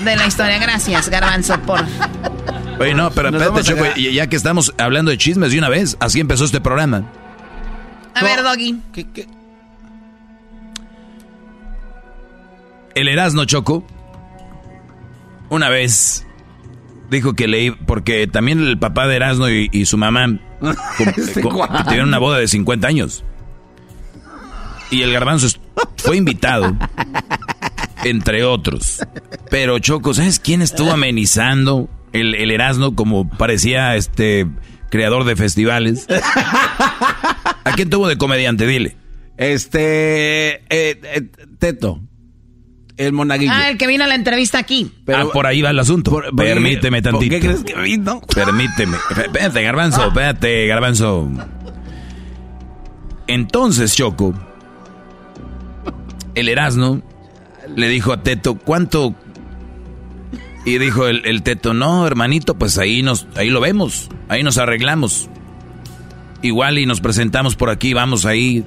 de la historia. Gracias, Garbanzo, por... Oye, no, pero espérate, Choco, ya ya que estamos hablando de chismes de una vez, así empezó este programa. A ver, Doggy. El Erasno Choco, una vez dijo que leí, porque también el papá de Erasno y, y su mamá Este tuvieron una boda de 50 años. Y el garbanzo fue invitado, entre otros. Pero Choco, ¿sabes quién estuvo amenizando el, el Erasno como parecía este creador de festivales? ¿A quién tuvo de comediante? Dile. Este. eh, eh, Teto. El monaguillo. Ah, el que vino a la entrevista aquí. ah, por ahí va el asunto. por- Permíteme ¿por tantito. qué crees que vino? Permíteme. Espérate, garbanzo, espérate, garbanzo. Entonces, Choco, el Erasno le dijo a Teto, ¿cuánto? Y dijo el, Teto, no, hermanito, pues ahí nos, ahí lo vemos, ahí nos arreglamos. Igual y nos presentamos por aquí, vamos ahí,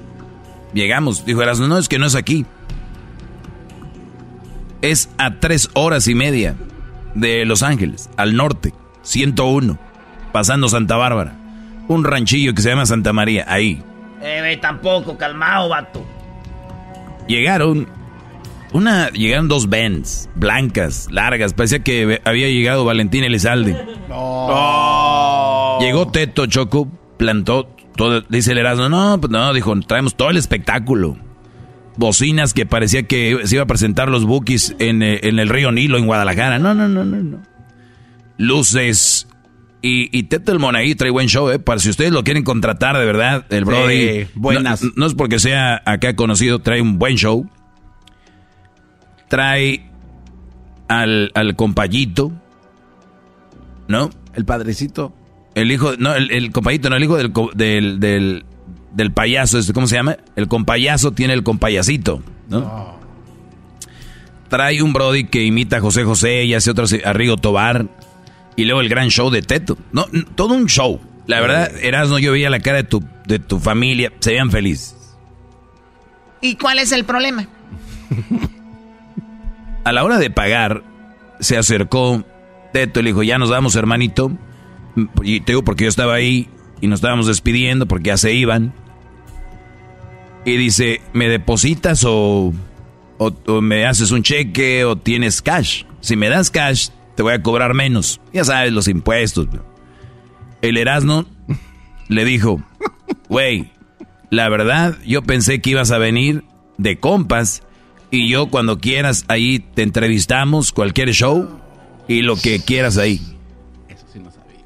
llegamos. Dijo Erasno, no, es que no es aquí. Es a tres horas y media de Los Ángeles, al norte, 101, pasando Santa Bárbara. Un ranchillo que se llama Santa María, ahí. Eh, tampoco, calmado, vato. Llegaron, una, llegaron dos vans, blancas, largas, parecía que había llegado Valentín Elizalde. Llegó Teto Choco, plantó todo, dice el Erasmo, no, pues no, dijo, traemos todo el espectáculo. Bocinas que parecía que se iba a presentar los Bookies en, eh, en el río Nilo, en Guadalajara. No, no, no, no, no. Luces. Y, y Teto el Monaguillo trae buen show, ¿eh? Para si ustedes lo quieren contratar, de verdad, el Brody. buenas. No, no es porque sea acá conocido, trae un buen show. Trae al, al compayito, ¿no? El padrecito. El hijo, no, el, el compayito, no, el hijo del, del, del payaso, este, ¿cómo se llama? El compayazo tiene el compayacito, ¿no? Trae un Brody que imita a José José y hace otros a Rigo Tobar. Y luego el gran show de Teto. No, todo un show. La verdad, Erasmo, yo veía la cara de tu, de tu familia, se veían felices. ¿Y cuál es el problema? A la hora de pagar, se acercó Teto y le dijo, ya nos vamos, hermanito. Y te digo porque yo estaba ahí y nos estábamos despidiendo porque ya se iban. Y dice, ¿me depositas o, o, o me haces un cheque o tienes cash. Si me das cash, te voy a cobrar menos. Ya sabes, los impuestos. El Erasmo le dijo, güey, la verdad, yo pensé que ibas a venir de compas y yo cuando quieras ahí te entrevistamos, cualquier show y lo que quieras ahí. Eso sí no sabía.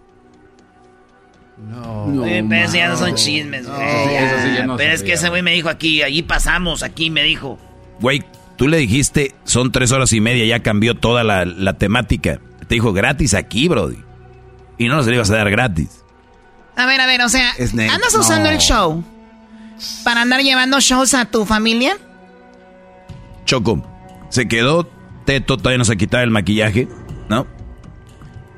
No, pero eso ya no son chismes, güey. eso sí ya no pero es que ese güey me dijo aquí, allí pasamos, aquí me dijo. Güey, tú le dijiste, son tres horas y media, ya cambió toda la, la temática. Te dijo gratis aquí, Brody. Y no se le ibas a dar gratis. A ver, a ver, o sea. ¿andas usando No. el show para andar llevando shows a tu familia? Choco, se quedó teto, todavía no se quitaba el maquillaje, ¿no?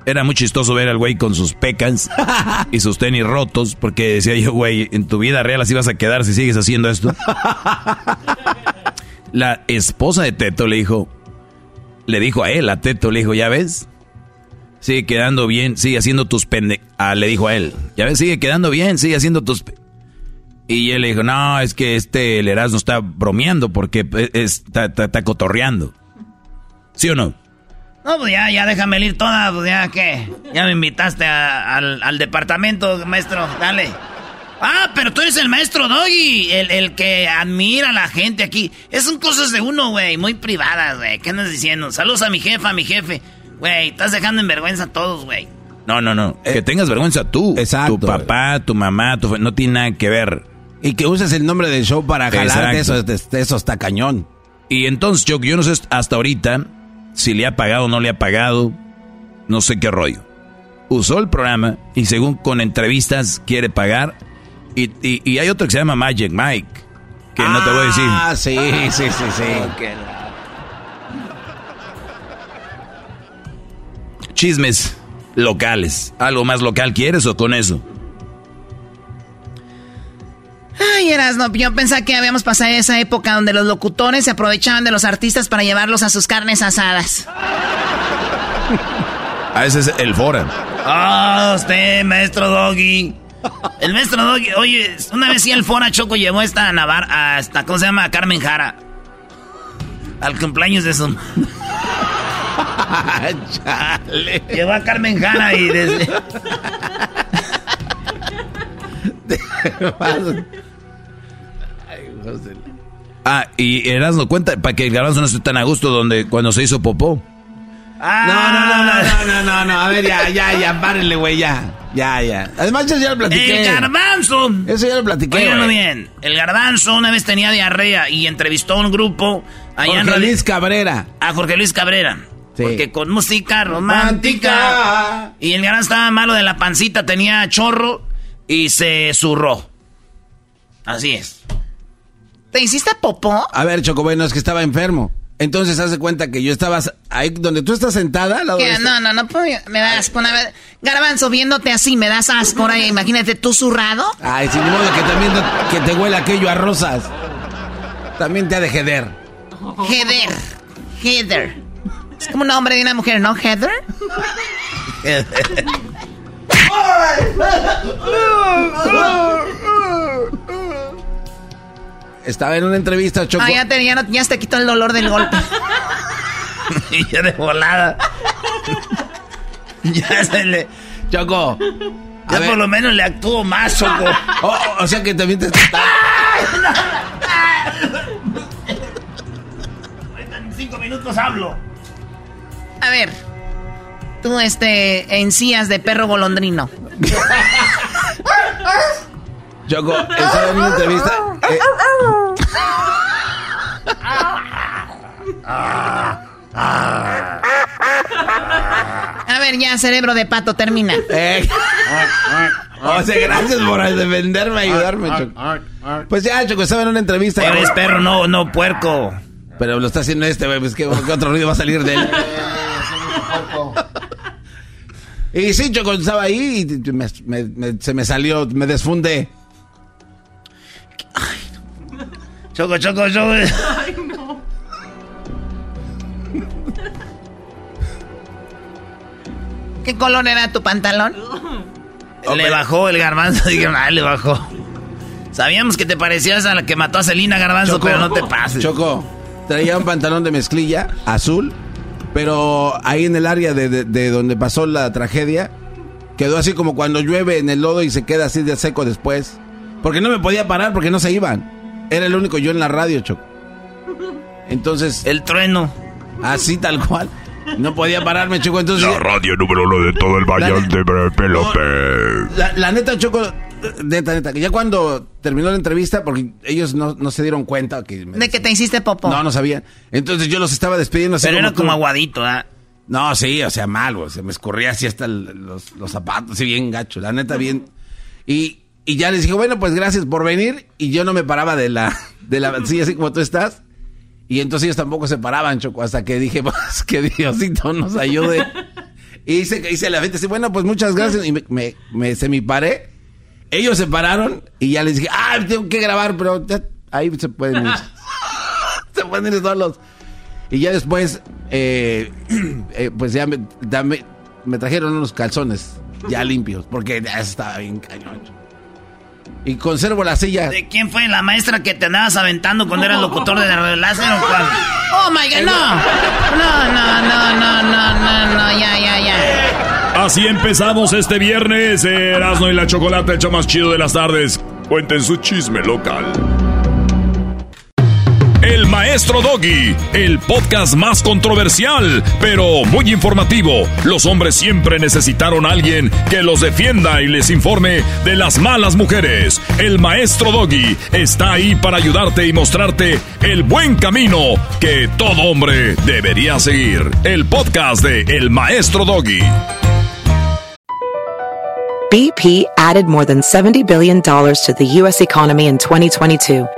Era muy chistoso ver al güey con sus pecans y sus tenis rotos, porque decía yo, güey, en tu vida real así vas a quedar si sigues haciendo esto. La esposa de Teto le dijo, le dijo a él, a Teto, le dijo, ¿ya ves? Sigue quedando bien, sigue haciendo tus pende... Ah, le dijo a él, ¿ya ves? Sigue quedando bien, sigue haciendo tus... pe-". Y él le dijo, no, es que este, el Erasmo está bromeando porque es- está, está- cotorreando. ¿Sí o no? No, pues ya, ya déjame ir toda, pues ya, ¿qué? Ya me invitaste al, al departamento, maestro, dale. Ah, pero tú eres el maestro Doggy, el, el que admira a la gente aquí. Es son cosas de uno, güey, muy privadas, güey. ¿Qué andas diciendo? Saludos a mi jefa, a mi jefe. Güey, estás dejando en vergüenza a todos, güey. No, no, no. que tengas vergüenza tú. Tu papá, tu mamá, tu no tiene nada que ver. Y que uses el nombre del show para jalarte eso, Exacto. eso, eso está cañón. Y entonces, yo, yo no sé hasta ahorita si le ha pagado o no le ha pagado. No sé qué rollo. Usó el programa y según con entrevistas quiere pagar. Y, y- y hay otro que se llama Magic Mike. Que no te voy a decir. Ah, sí, sí, sí, sí. Chismes locales. ¿Algo más local quieres o con eso? Ay, Erasno, yo pensaba que habíamos pasado esa época donde los locutores se aprovechaban de los artistas para llevarlos a sus carnes asadas. A ese es el fora. Ah, usted, maestro Doggy. El maestro Doggy, oye, una vez sí el Fora Choco llevó esta Navarra, hasta, ¿cómo se llama? A Carmen Jara. Al cumpleaños de su... Llevó a Carmen Jara y desde... Ah, y Erasmo, cuenta, para que el garbanzo no esté tan a gusto donde cuando se hizo popó. Ah. No, no, no, no, no, no, no. A ver, ya, ya, ya, párenle, güey, ya. Ya, ya. Además, yo ya lo platiqué. El garbanzo. Eso ya lo platiqué. Güey. bien. El garbanzo una vez tenía diarrea y entrevistó a un grupo allá en Jorge Radio- Luis Cabrera. A Jorge Luis Cabrera. Sí. Porque con música romántica. Y el garbanzo estaba malo de la pancita, tenía chorro y se zurró. Así es. ¿Te hiciste popó? A ver, Choco, bueno, es que estaba enfermo. Entonces, hace cuenta que yo estaba ahí donde tú estás sentada. al lado de no, no, no. Me da asco. Una vez. Garbanzo, viéndote así, me das asco. Ahora imagínate tú zurrado. Ay, sin modo que también te- que te huele aquello a rosas. También te ha de jeder. Heather. Heather. Es como un nombre de una mujer, ¿no? Heather. Estaba en una entrevista, Choco. Ah, ya te, ya, no- ya te quitó el dolor del golpe. y ya de volada. ya se le. Choco. Ya por lo menos le actuó más, Choco. Oh, oh, o sea que también te... En cinco minutos hablo. A ver. Tú, este, encías de perro golondrino. Choco, estaba en una entrevista. eh, A ver, ya, cerebro de pato, termina. eh, o sea, gracias por defenderme, ayudarme, Choco. Pues ya, Choco, estaba en una entrevista. Eres perro, no, no puerco. Pero lo está haciendo este, güey, pues ¿qué, qué otro ruido va a salir de él? Y sí, Choco, estaba ahí y me- me- me- se me salió, me desfundé. Choco, choco, choco. ¿Qué color era tu pantalón? Le bajó el garbanzo. Dije, ah, le bajó. Sabíamos que te parecías a la que mató a Celina Garbanzo, Choco, pero no te pases. Choco, traía un pantalón de mezclilla azul, pero ahí en el área de, de donde pasó la tragedia, quedó así como cuando llueve en el lodo y se queda así de seco después. Porque no me podía parar porque no se iban. Era el único yo en la radio, Choco. Entonces. El trueno. Así tal cual. No podía pararme, Choco. Entonces. La radio número uno de todo el Valle de Pelope. La, la, neta, Choco. Neta, neta. Ya cuando terminó la entrevista, porque ellos no, no se dieron cuenta que. de que te hiciste popo. No, no sabían. Entonces yo los estaba despidiendo así. Pero era como aguadito, ¿ah? No, sí, o sea, mal, güey. Se me escurría así hasta los, los zapatos, así bien gacho. La neta, bien. Y, y ya les dije, bueno, pues gracias por venir. Y yo no me paraba de la, de la silla así como tú estás. Y entonces ellos tampoco se paraban, Choco, hasta que dije, pues que Diosito nos ayude. y hice, hice la gente así, bueno, pues muchas gracias. Y me, me, me semiparé. Ellos se pararon y ya les dije, ah, tengo que grabar, pero ahí se pueden ir. se pueden ir solos. Y ya después, eh, eh, pues ya me, ya me, me, trajeron unos calzones ya limpios, porque ya estaba bien cañón. Y conservo la silla. ¿De quién fue la maestra que te andabas aventando cuando eras locutor de la láser o cuál? Oh my god, no. No, no, no, no, no, no, no, ya, ya, ya. Así empezamos este viernes. Erasmo y la chocolate, el show más chido de las tardes. Cuenten su chisme local. El Maestro Doggy, el podcast más controversial, pero muy informativo. Los hombres siempre necesitaron a alguien que los defienda y les informe de las malas mujeres. El Maestro Doggy está ahí para ayudarte y mostrarte el buen camino que todo hombre debería seguir. El podcast de El Maestro Doggy. BP added more than $70 billion to the U.S. economy in 2022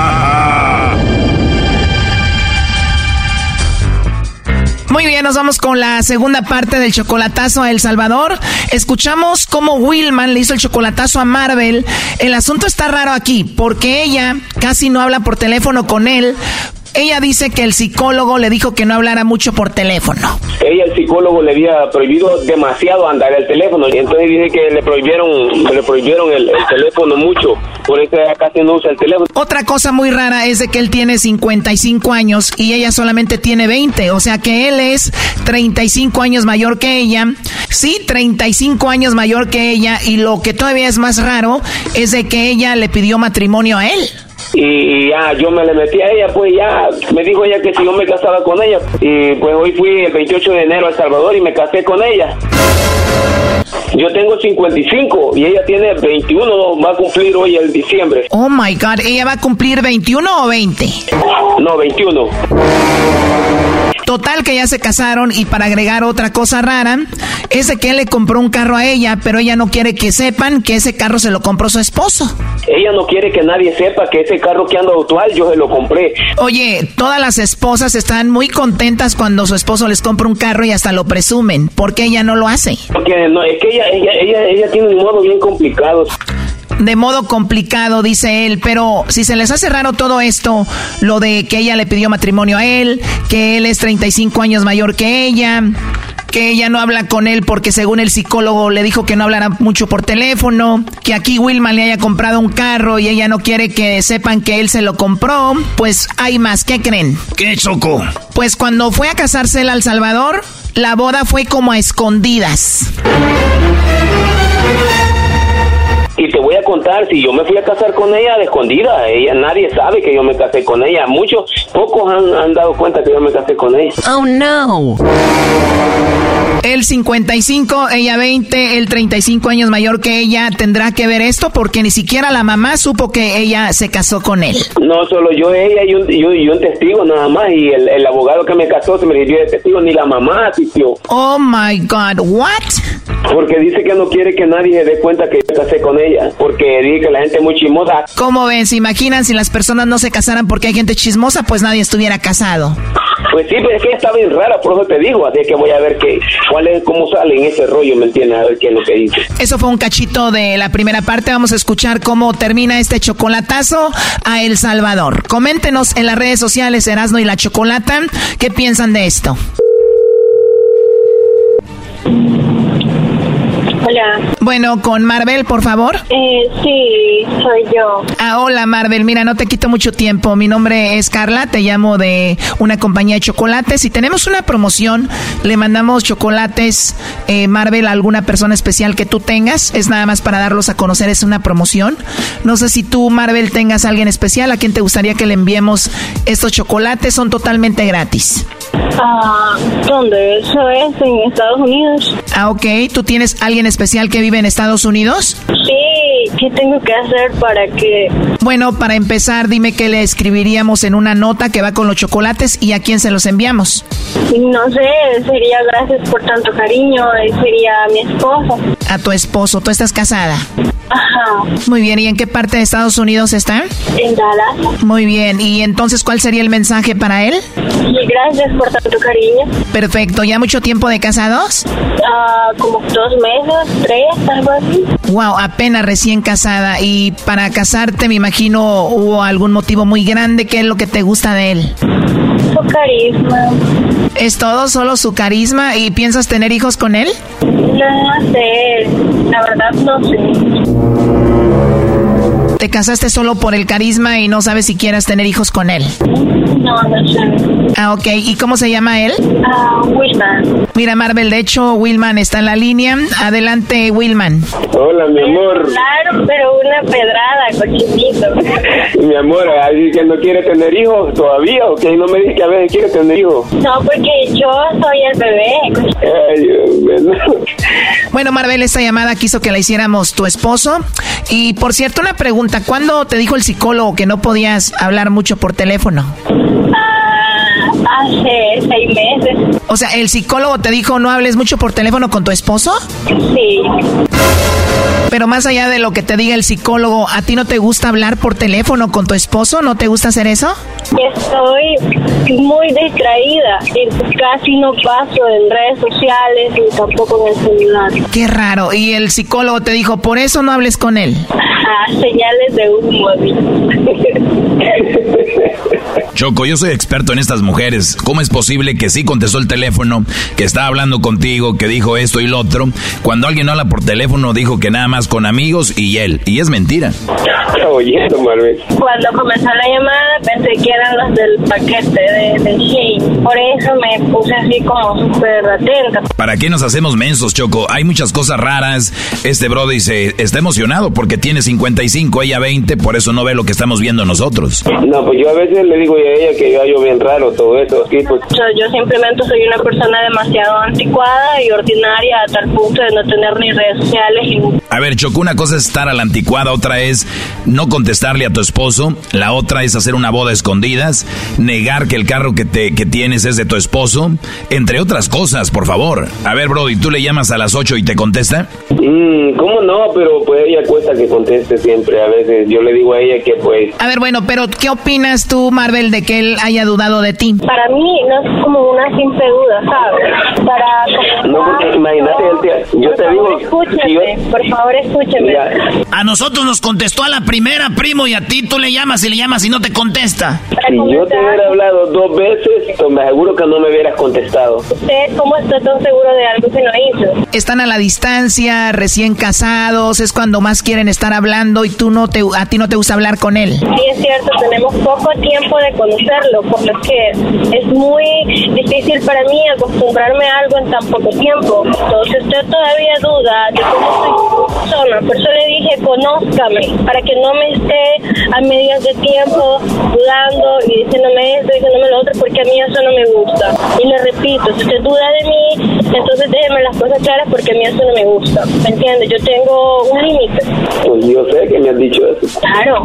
Muy bien, nos vamos con la segunda parte del chocolatazo a El Salvador. Escuchamos cómo Willman le hizo el chocolatazo a Marvel. El asunto está raro aquí, porque ella casi no habla por teléfono con él. Ella dice que el psicólogo le dijo que no hablara mucho por teléfono. Ella, el psicólogo, le había prohibido demasiado andar el teléfono. Y entonces dice que le prohibieron, le prohibieron el, el teléfono mucho. Por eso ella casi no usa el teléfono. Otra cosa muy rara es de que él tiene 55 años y ella solamente tiene 20. O sea que él es 35 años mayor que ella. Sí, 35 años mayor que ella. Y lo que todavía es más raro es de que ella le pidió matrimonio a él y ya yo me le metí a ella, pues ya me dijo ella que si yo me casaba con ella. Y pues hoy fui el 28 de enero a El Salvador y me casé con ella. Yo tengo 55 y ella tiene 21, va a cumplir hoy el diciembre. Oh my God, ¿ella va a cumplir 21 o 20? No, 21. Total que ya se casaron y para agregar otra cosa rara, es de que él le compró un carro a ella, pero ella no quiere que sepan que ese carro se lo compró su esposo. Ella no quiere que nadie sepa que ese carro que anda actual yo se lo compré. Oye, todas las esposas están muy contentas cuando su esposo les compra un carro y hasta lo presumen. ¿Por qué ella no lo hace? Porque no, es que ella, ella, ella, ella tiene un modo bien complicado de modo complicado, dice él, pero si se les hace raro todo esto, lo de que ella le pidió matrimonio a él, que él es 35 años mayor que ella, que ella no habla con él porque según el psicólogo le dijo que no hablara mucho por teléfono, que aquí Wilma le haya comprado un carro y ella no quiere que sepan que él se lo compró, pues hay más, ¿qué creen? ¿Qué chocó? Pues cuando fue a casarse él al Salvador, la boda fue como a escondidas. Y te voy a contar, si yo me fui a casar con ella de escondida, ella nadie sabe que yo me casé con ella. Muchos, pocos han, han dado cuenta que yo me casé con ella. Oh no. El 55, ella 20, el 35 años mayor que ella, ¿tendrá que ver esto? Porque ni siquiera la mamá supo que ella se casó con él. No, solo yo, ella y un, y un, y un testigo nada más. Y el, el abogado que me casó se me dio de testigo, ni la mamá asistió. Oh my God, what? Porque dice que no quiere que nadie se dé cuenta que yo casé con ella. Porque dice que la gente es muy chismosa. ¿Cómo ven? ¿Se imaginan si las personas no se casaran porque hay gente chismosa? Pues nadie estuviera casado. Pues sí, pero es que está bien rara, por eso te digo. Así que voy a ver qué, cuál es, cómo sale en ese rollo, ¿me entiendes? A ver qué es lo que dice. Eso fue un cachito de la primera parte. Vamos a escuchar cómo termina este chocolatazo a El Salvador. Coméntenos en las redes sociales Erasno y la Chocolata qué piensan de esto. Hola. Bueno, con Marvel, por favor. Eh, sí, soy yo. Ah, hola Marvel, mira, no te quito mucho tiempo. Mi nombre es Carla, te llamo de una compañía de chocolates y tenemos una promoción. Le mandamos chocolates, eh, Marvel, a alguna persona especial que tú tengas. Es nada más para darlos a conocer, es una promoción. No sé si tú, Marvel, tengas a alguien especial a quien te gustaría que le enviemos estos chocolates. Son totalmente gratis. Ah, ¿Dónde? ¿Eso es en Estados Unidos? Ah, ok. ¿Tú tienes alguien especial que vive en Estados Unidos? Sí, ¿qué tengo que hacer para que...? Bueno, para empezar, dime qué le escribiríamos en una nota que va con los chocolates y a quién se los enviamos. No sé, sería gracias por tanto cariño, eh, sería mi esposo. A tu esposo. ¿Tú estás casada? Ajá, Muy bien. ¿Y en qué parte de Estados Unidos está? en Dallas. Muy bien. ¿Y entonces cuál sería el mensaje para él? Y gracias por tanto cariño. Perfecto. ¿Ya mucho tiempo de casados? Ah, como dos meses, tres, algo así. Wow, apenas recién casada. Y para casarte, me imagino, hubo algún motivo muy grande. ¿Qué es lo que te gusta de él? Su carisma. ¿Es todo solo su carisma y piensas tener hijos con él? No sé, la verdad no sé. Thank you. ¿Te casaste solo por el carisma y no sabes si quieras tener hijos con él? No, no sé. Ah, ok. ¿Y cómo se llama él? Ah, Wilman. Mira, Marvel, de hecho, Wilman está en la línea. Adelante, Wilman. Hola, mi amor. Claro, pero una pedrada, cochinito. Mi amor, así que no quiere tener hijos todavía, ¿o qué? No me dice que a veces quiere tener hijos. No, porque yo soy el bebé. Ay. Bueno, Marvel, esta llamada quiso que la hiciéramos tu esposo. Y por cierto, una pregunta. ¿Cuándo te dijo el psicólogo que no podías hablar mucho por teléfono? Ah, hace seis meses. O sea, ¿el psicólogo te dijo no hables mucho por teléfono con tu esposo? Sí. Pero más allá de lo que te diga el psicólogo, ¿a ti no te gusta hablar por teléfono con tu esposo? ¿No te gusta hacer eso? Estoy muy distraída y casi no paso en redes sociales ni tampoco en el celular. Qué raro. Y el psicólogo te dijo, por eso no hables con él. Ajá, señales de humo. Choco, yo soy experto en estas mujeres. ¿Cómo es posible que sí contestó el teléfono, que está hablando contigo, que dijo esto y lo otro? Cuando alguien habla por teléfono dijo que nada más con amigos y él. Y es mentira. Está oyendo, Marvel. Cuando comenzó la llamada pensé que eran los del paquete de, de Shein. Por eso me puse así como súper atenta. ¿Para qué nos hacemos mensos, Choco? Hay muchas cosas raras. Este Brody se está emocionado porque tiene 55, ella 20, por eso no ve lo que estamos viendo nosotros. No, pues yo a veces le digo a ella que yo hallo bien raro todo eso. Sí, pues, O sea, yo simplemente soy una persona demasiado anticuada y ordinaria a tal punto de no tener ni redes sociales y A ver, Choco, una cosa es estar a la anticuada, otra es no contestarle a tu esposo, la otra es hacer una boda a escondidas, negar que el carro que, te, que tienes es de tu esposo, entre otras cosas, por favor. A ver, Brody, ¿tú le llamas a las 8 y te contesta? mm, ¿cómo no? Pero pues ella cuesta que conteste siempre. A veces yo le digo a ella que pues A ver, bueno, pero ¿qué opinas tú, Marvel, de que él haya dudado de ti? para mí no es como una simple duda, ¿sabes? Para No, porque imagínate, yo te digo, escúchame, si yo- por favor escúchame. A nosotros nos contestó a la primera, primo, y a ti tú le llamas y le llamas y no te contesta. si yo te hubiera hablado dos veces, me aseguro que no me hubieras contestado. ¿Usted cómo está tan seguro de algo que no hizo? Están a la distancia, recién casados, es cuando más quieren estar hablando y tú no te, a ti no te gusta hablar con él. Sí, es cierto, tenemos poco tiempo de conocerlo, por lo que es muy difícil para mí acostumbrarme a algo en tan poco tiempo. Entonces usted todavía duda de cómo soy persona, por eso le dije conózcame, para que no me esté a medias de tiempo dudando y diciéndome esto, diciéndome lo otro, porque a mí eso no me gusta. Y le repito, si usted duda de mí, entonces déjeme las cosas claras porque a mí eso no me gusta. ¿Me entiende? Yo tengo un límite. Pues yo sé que me han dicho eso. Claro.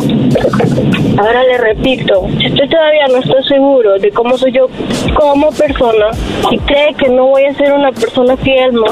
Ahora le repito, si usted todavía no está seguro de cómo soy yo como persona y cree que no voy a ser una persona fiel, no.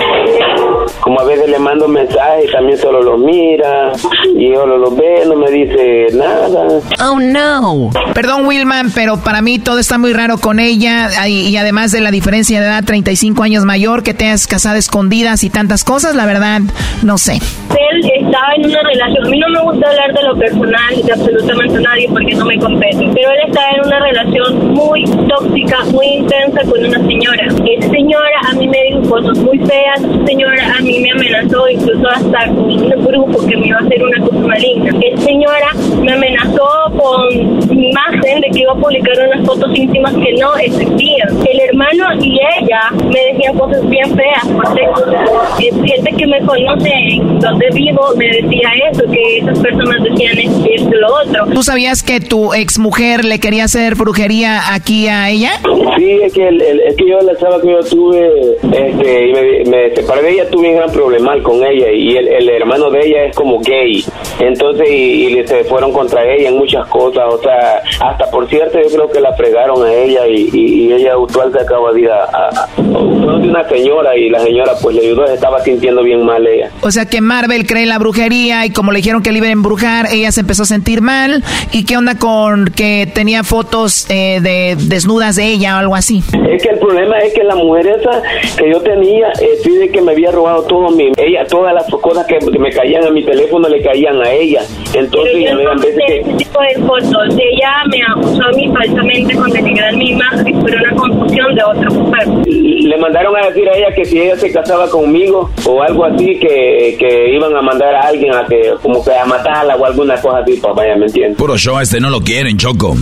Como a veces le mando mensajes, también solo los mira y solo los ve, no me dice nada. Oh no. Perdón, Wilman, pero para mí todo está muy raro con ella y, y además de la diferencia de edad, 35 años mayor, que te has casado escondidas y tantas cosas, la verdad, no sé. Él estaba en una relación, a mí no me gusta hablar de lo personal de absolutamente nadie porque no me compete, pero él estaba en una relación muy tóxica, muy intensa con una señora. Esa señora a mí me dijo cosas muy feas, esa señora a mí me amenazó incluso hasta con un grupo que me iba a hacer una cosa maligna. Esa señora me amenazó con mi imagen de que iba a publicar unas fotos íntimas que no existían. El hermano y ella me decían cosas bien feas, porque gente que me conoce en donde vivo me decía eso, que esas personas decían esto y lo otro. ¿Tú sabías que tu ex mujer le quería hacer brujería aquí a ella? Sí, es que, el, el- es que yo la chava que yo tuve, este, y me, me separé de ella, tuve un gran problema con ella y el, el hermano de ella es como gay, entonces y, y se fueron contra ella en muchas cosas, o sea, hasta por cierto yo creo que la fregaron a ella y, y, y ella acaba de ir a, a- a- de una señora y la señora pues le ayudó, se estaba sintiendo bien mal ella. O sea que Marvel cree en la brujería y como le dijeron que le iban a embrujar, ella se empezó a sentir mal. ¿Y qué onda con que tenía fotos eh, de desnudas de ella o algo así? Es que el problema es que la mujer esa que yo tenía, eh, sí de que me había robado todo mi, ella, todas las cosas que me caían a mi teléfono le caían a ella. Entonces, yo no veces ese tipo de fotos. Ella me acusó a mí falsamente con denigrar mi imagen por una confusión de otra mujer. le mandaron a decir a ella que si ella se casaba conmigo o algo así, que, que iban a mandar a alguien a que, como que a matarla o alguna cosa así, pues vaya, ¿me entiendes? Puro show, a este no lo quieren, Choco.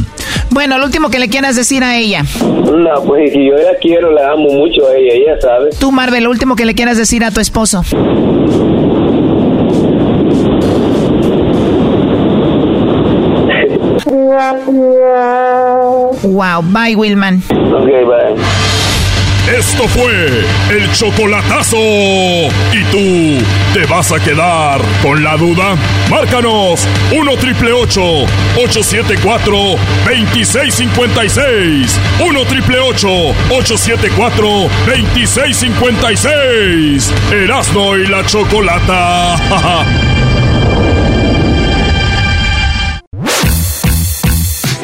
Bueno, lo último que le quieras decir a ella. No, pues si yo la quiero, la amo mucho a ella, ella sabe. Tú, Marvel, lo último que le quieras decir a tu esposo. Wow, bye, Wilman. Ok, bye. Esto fue el chocolatazo. ¿Y tú te vas a quedar con la duda? Márcanos 1 triple 874 2656. 1 triple 874 2656. Erasno y la chocolata.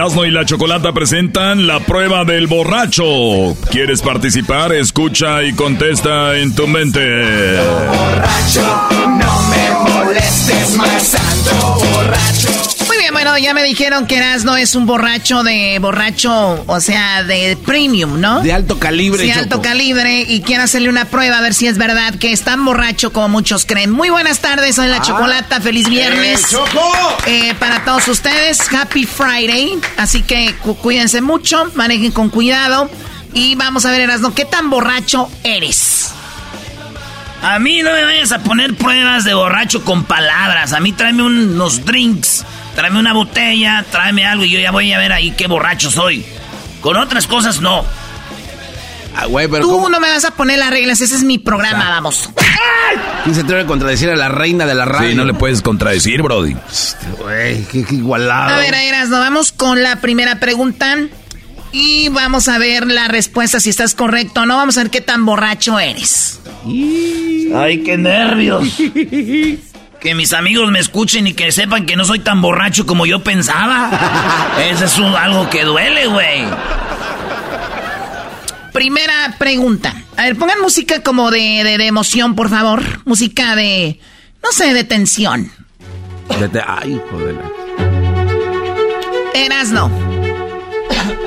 Erasmo y la Chocolata presentan la prueba del borracho. ¿Quieres participar? Escucha y contesta en tu mente. Borracho, no me molestes más santo bueno, ya me dijeron que Erasno es un borracho de borracho, o sea, de premium, ¿no? De alto calibre, Sí, Choco. alto calibre y quiero hacerle una prueba a ver si es verdad que es tan borracho como muchos creen. Muy buenas tardes, soy la Ah. Chocolata, feliz viernes. ¡Eh, Choco! Eh, para todos ustedes, Happy Friday, así que cu- cuídense mucho, manejen con cuidado y vamos a ver, Erasno, ¿qué tan borracho eres? A mí no me vayas a poner pruebas de borracho con palabras. A mí tráeme unos drinks tráeme una botella, tráeme algo y yo ya voy a ver ahí qué borracho soy. Con otras cosas no. Ah, güey, pero Tú ¿cómo? no me vas a poner las reglas, ese es mi programa, vamos. ¿Quién se atreve a contradecir a la reina de la radio? Sí, no le puedes contradecir, Brody. Güey, qué, qué igualado. A ver, Erasno, vamos con la primera pregunta. Y vamos a ver la respuesta, si estás correcto o no. Vamos a ver qué tan borracho eres. Ay, qué nervios. Que mis amigos me escuchen y que sepan que no soy tan borracho como yo pensaba. Eso es un- algo que duele, güey. Primera pregunta. A ver, pongan música como de, de- de emoción, por favor. Música de, no sé, de tensión. Vete- Ay, joder. Erasno.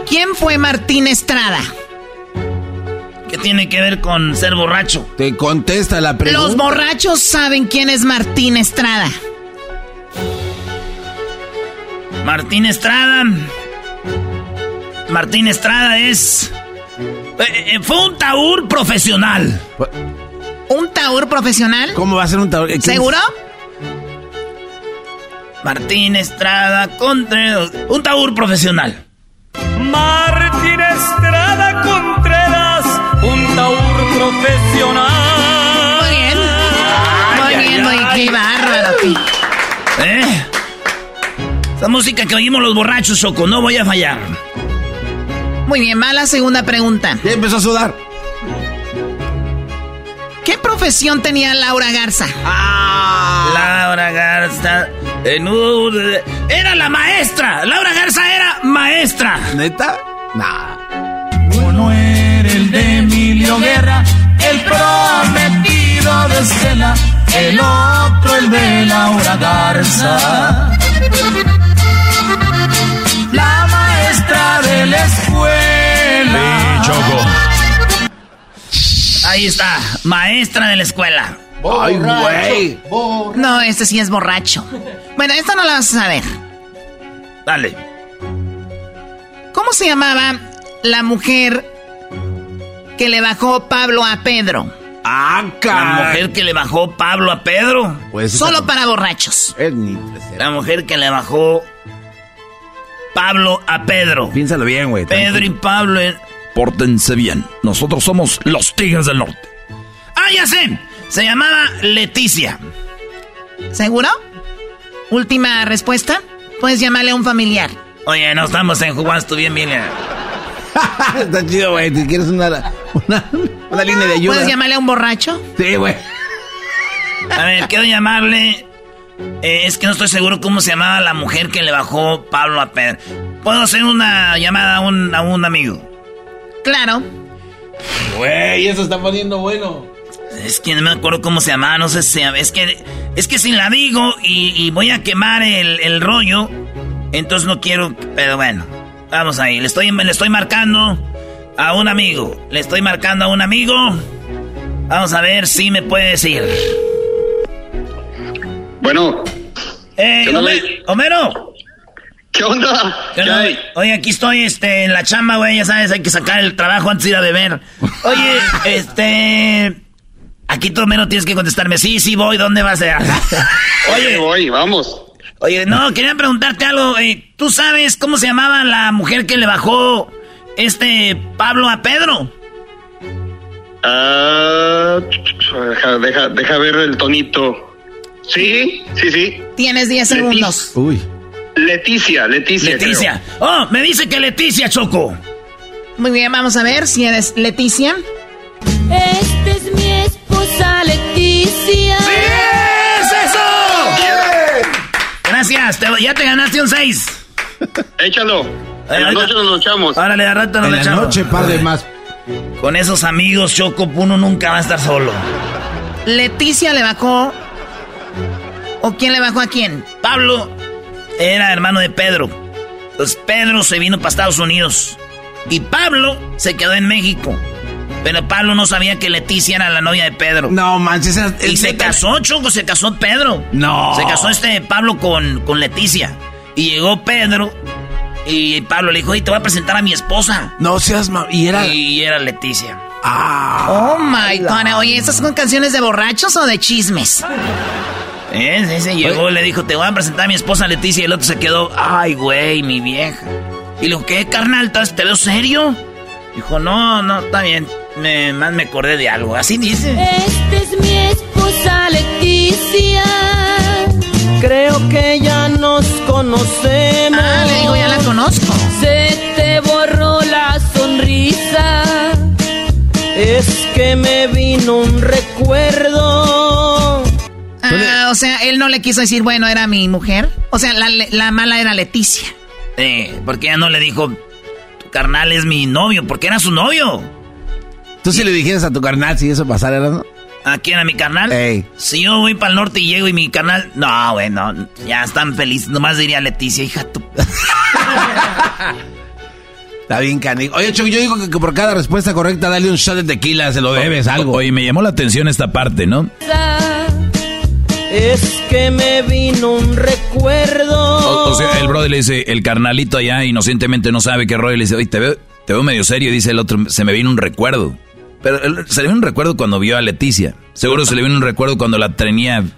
¿Quién fue Martín Estrada? ¿Qué tiene que ver con ser borracho? Te contesta la pregunta. Los borrachos saben quién es Martín Estrada. Martín Estrada. Martín Estrada es. eh, eh, fue un taur profesional. ¿Un taur profesional? ¿Cómo va a ser un taur? ¿Seguro? Martín Estrada Contreras. Un taur profesional. Martín Estrada Contreras, un taur profesional. Muy bien. Muy bien, muy qué bárbaro. ¿Eh? Esa música que oímos los borrachos, Choco, no voy a fallar. Muy bien, va la segunda pregunta. Ya empezó a sudar. ¿Qué profesión tenía Laura Garza? Ah. Laura Garza. en un- Era la maestra. Laura Garza era maestra. ¿Neta? Nah. De Emilio Guerra, el prometido de Estela, el otro el de Laura Garza. La maestra de la escuela. Ahí está, maestra de la escuela. Ay, güey. No, este sí es borracho. Bueno, esta no la vas a saber. Dale. ¿Cómo se llamaba la mujer que le bajó Pablo a Pedro? Ah, La mujer que le bajó Pablo a Pedro. Pues Solo para borrachos. Es ni La mujer que le bajó Pablo a Pedro. Piénsalo bien, güey. Pedro y Pablo. en- Pórtense bien. Nosotros somos los Tigres del Norte. Ah, ya sé. Se llamaba Leticia. ¿Seguro? Última respuesta. Puedes llamarle a un familiar. Oye, no estamos en jugadas, tú bien, bien. Está chido, güey. ¿Te quieres una, una, una línea de ayuda? ¿Puedes llamarle a un borracho? Sí, güey. A ver, quiero llamarle. eh, es que no estoy seguro cómo se llamaba la mujer que le bajó Pablo a Pedro. ¿Puedo hacer una llamada a un, a un amigo? Claro. Güey, eso está poniendo bueno. Es que no me acuerdo cómo se llamaba, no sé si. Es que, es que si la digo y, y voy a quemar el, el rollo, entonces no quiero. Pero bueno, vamos ahí. Le estoy, le estoy marcando a un amigo. Le estoy marcando a un amigo. Vamos a ver si me puede decir. Bueno. ¡Eh, ¿Qué Homer-? Homero! ¿Qué onda? ¿Qué onda? Oye, aquí estoy este, en la chamba, güey. Ya sabes, hay que sacar el trabajo antes de ir a beber. Oye, este. Aquí tú, Homero, tienes que contestarme. Sí, sí, voy. ¿Dónde vas a Oye, voy, vamos. Oye, no, quería preguntarte algo. eh, ¿Tú sabes cómo se llamaba la mujer que le bajó este Pablo a Pedro? Ah, deja, deja, deja ver el tonito. Sí, sí, sí. Tienes 10 Leti- segundos. Uy. Leticia, Leticia. Leticia. Oh, me dice que Leticia, Choco. Muy bien, vamos a ver si eres Leticia. Esta es mi esposa Leticia. ¡Es eso! Gracias, te- ya te ganaste un 6. Échalo. En la noche nos lo echamos. De rato nos En lo la echamos. noche, par de más. Con esos amigos, Choco, uno nunca va a estar solo. Leticia le bajó. ¿O quién le bajó a quién? Pablo era hermano de Pedro. Entonces Pedro se vino para Estados Unidos. Y Pablo se quedó en México. Pero Pablo no sabía que Leticia era la novia de Pedro. No, manches. esa- Y es se neta. casó, Choco, se casó Pedro. No. Se casó este Pablo con, con Leticia. Y llegó Pedro. Y Pablo le dijo, oye, te voy a presentar a mi esposa. No seas ma... Y era... Y era Leticia. Ah. Oh my god. Oye, ¿estas son canciones de borrachos o de chismes? ¿Eh? Ese llegó y le dijo, te voy a presentar a mi esposa Leticia. Y el otro se quedó, ay, güey, mi vieja. Y le dijo, ¿qué, carnal? ¿Te veo serio? Dijo, no, no, está bien. Me, más me acordé de algo. Así dice. Esta es mi esposa Leticia. Creo que ya nos conocemos. Ah, le digo, ya la conozco. Se te borró la sonrisa. Es que me vino un recuerdo. Ah, o sea, él no le quiso decir, bueno, era mi mujer. O sea, la, la mala era Leticia. Eh, porque ella no le dijo, tu carnal es mi novio, porque era su novio. ¿Tú si le dijeras a tu carnal si eso pasara, no? ¿A quién? ¿A mi carnal? Si yo voy para el norte y llego y mi carnal... No, bueno, ya están felices. Nomás diría Leticia, hija tú. Está bien, canico. Oye, yo digo que, por cada respuesta correcta dale un shot de tequila, se lo debes, algo. Oye, me llamó la atención esta parte, ¿no? Es que me vino un recuerdo. O, sea, el brother le dice, el carnalito allá inocentemente no sabe qué rollo. Le dice, oye, te veo, te veo medio serio. dice el otro, se me vino un recuerdo. Pero se le vino un recuerdo cuando vio a Leticia. Seguro se le vino un recuerdo cuando la tenía de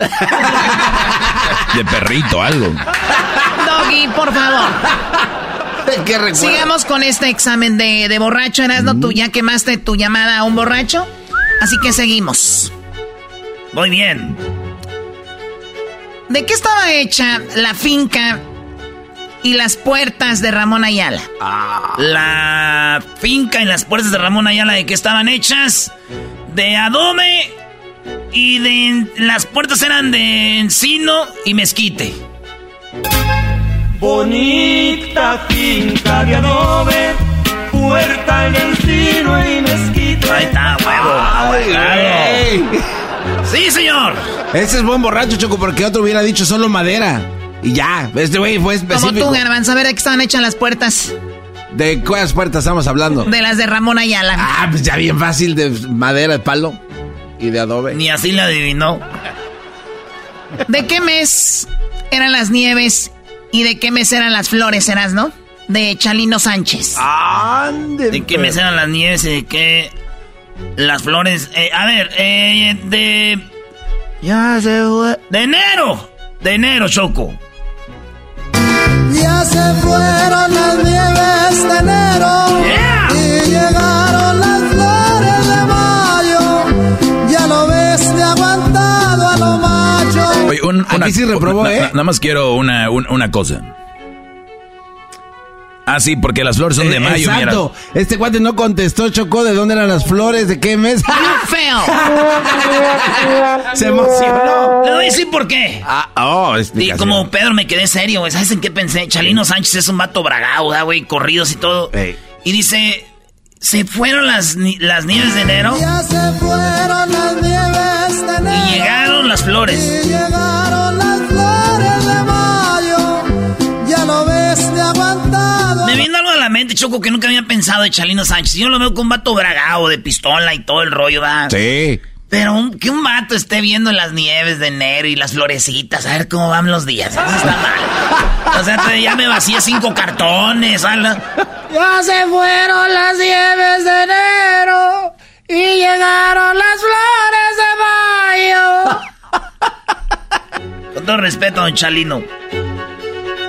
perrito, algo. Doggy, por favor. ¿Qué Sigamos con este examen de, de borracho, Erasno. no Tú ya quemaste tu llamada a un borracho. Así que seguimos. Muy bien. ¿De qué estaba hecha la finca y las puertas de Ramón Ayala. Ah. La finca y las puertas de Ramón Ayala de que estaban hechas de adobe y de las puertas eran de encino y mezquite. Bonita finca de adobe, puerta en encino y mezquite. Ahí está, huevo. Sí, señor. Ese es buen borracho, Choco, porque otro hubiera dicho solo madera. Y ya, este güey fue específico. Como tú, Garbanzo, a ver de qué estaban hechas las puertas. ¿De cuáles puertas estamos hablando? De las de Ramón Ayala. Ah, pues ya bien fácil, de madera, de palo y de adobe. Ni así la adivinó. ¿De qué mes eran las nieves y de qué mes eran las flores, eras, no? De Chalino Sánchez. ¿De qué mes eran las nieves y de qué las flores? Eh, a ver, eh, de... Ya se fue. De enero. De enero, Choco. Ya se fueron las nieves de enero y llegaron las flores de mayo. Ya lo ves de aguantado a lo macho. Oye, un, una, sí reprobó, ¿eh? Nada más quiero una, una cosa. Ah, sí, porque las flores son de eh, mayo, Exacto. Este cuate no contestó, Chocó, de dónde eran las flores, de qué mes. feo! Se emocionó. Le voy a decir por qué. Ah, oh, Y como Pedro me quedé serio, güey. ¿Sabes en qué pensé? Chalino Sánchez es un vato bragado, güey, corridos y todo. Y dice, se fueron las, las nieves de enero. Ya se fueron las nieves de enero. Y llegaron las flores. Y llegaron mente, Choco, que nunca había pensado de Chalino Sánchez. Yo lo veo con un vato bragado, de pistola y todo el rollo, ¿verdad? Sí. Pero que un vato esté viendo las nieves de enero y las florecitas, a ver cómo van los días. Eso está mal. O sea, ya me vacié cinco cartones. ¿sabes? Ya se fueron las nieves de enero y llegaron las flores de mayo. Con todo respeto, don Chalino.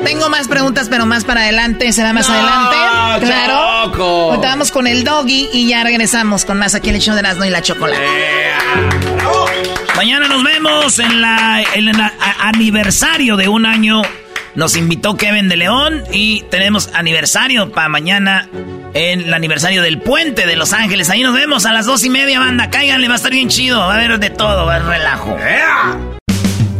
Tengo más preguntas, pero más para adelante. Será más adelante. Claro. Choco. vamos con el doggy y ya regresamos con más aquí en el show de Erasmo y la chocolate. Mañana nos vemos en la, en el aniversario de un año. Nos invitó Kevin de León y tenemos aniversario para mañana en el aniversario del puente de Los Ángeles. Ahí nos vemos a las dos y media, banda. Cáiganle, va a estar bien chido. Va a haber de todo, va a haber relajo.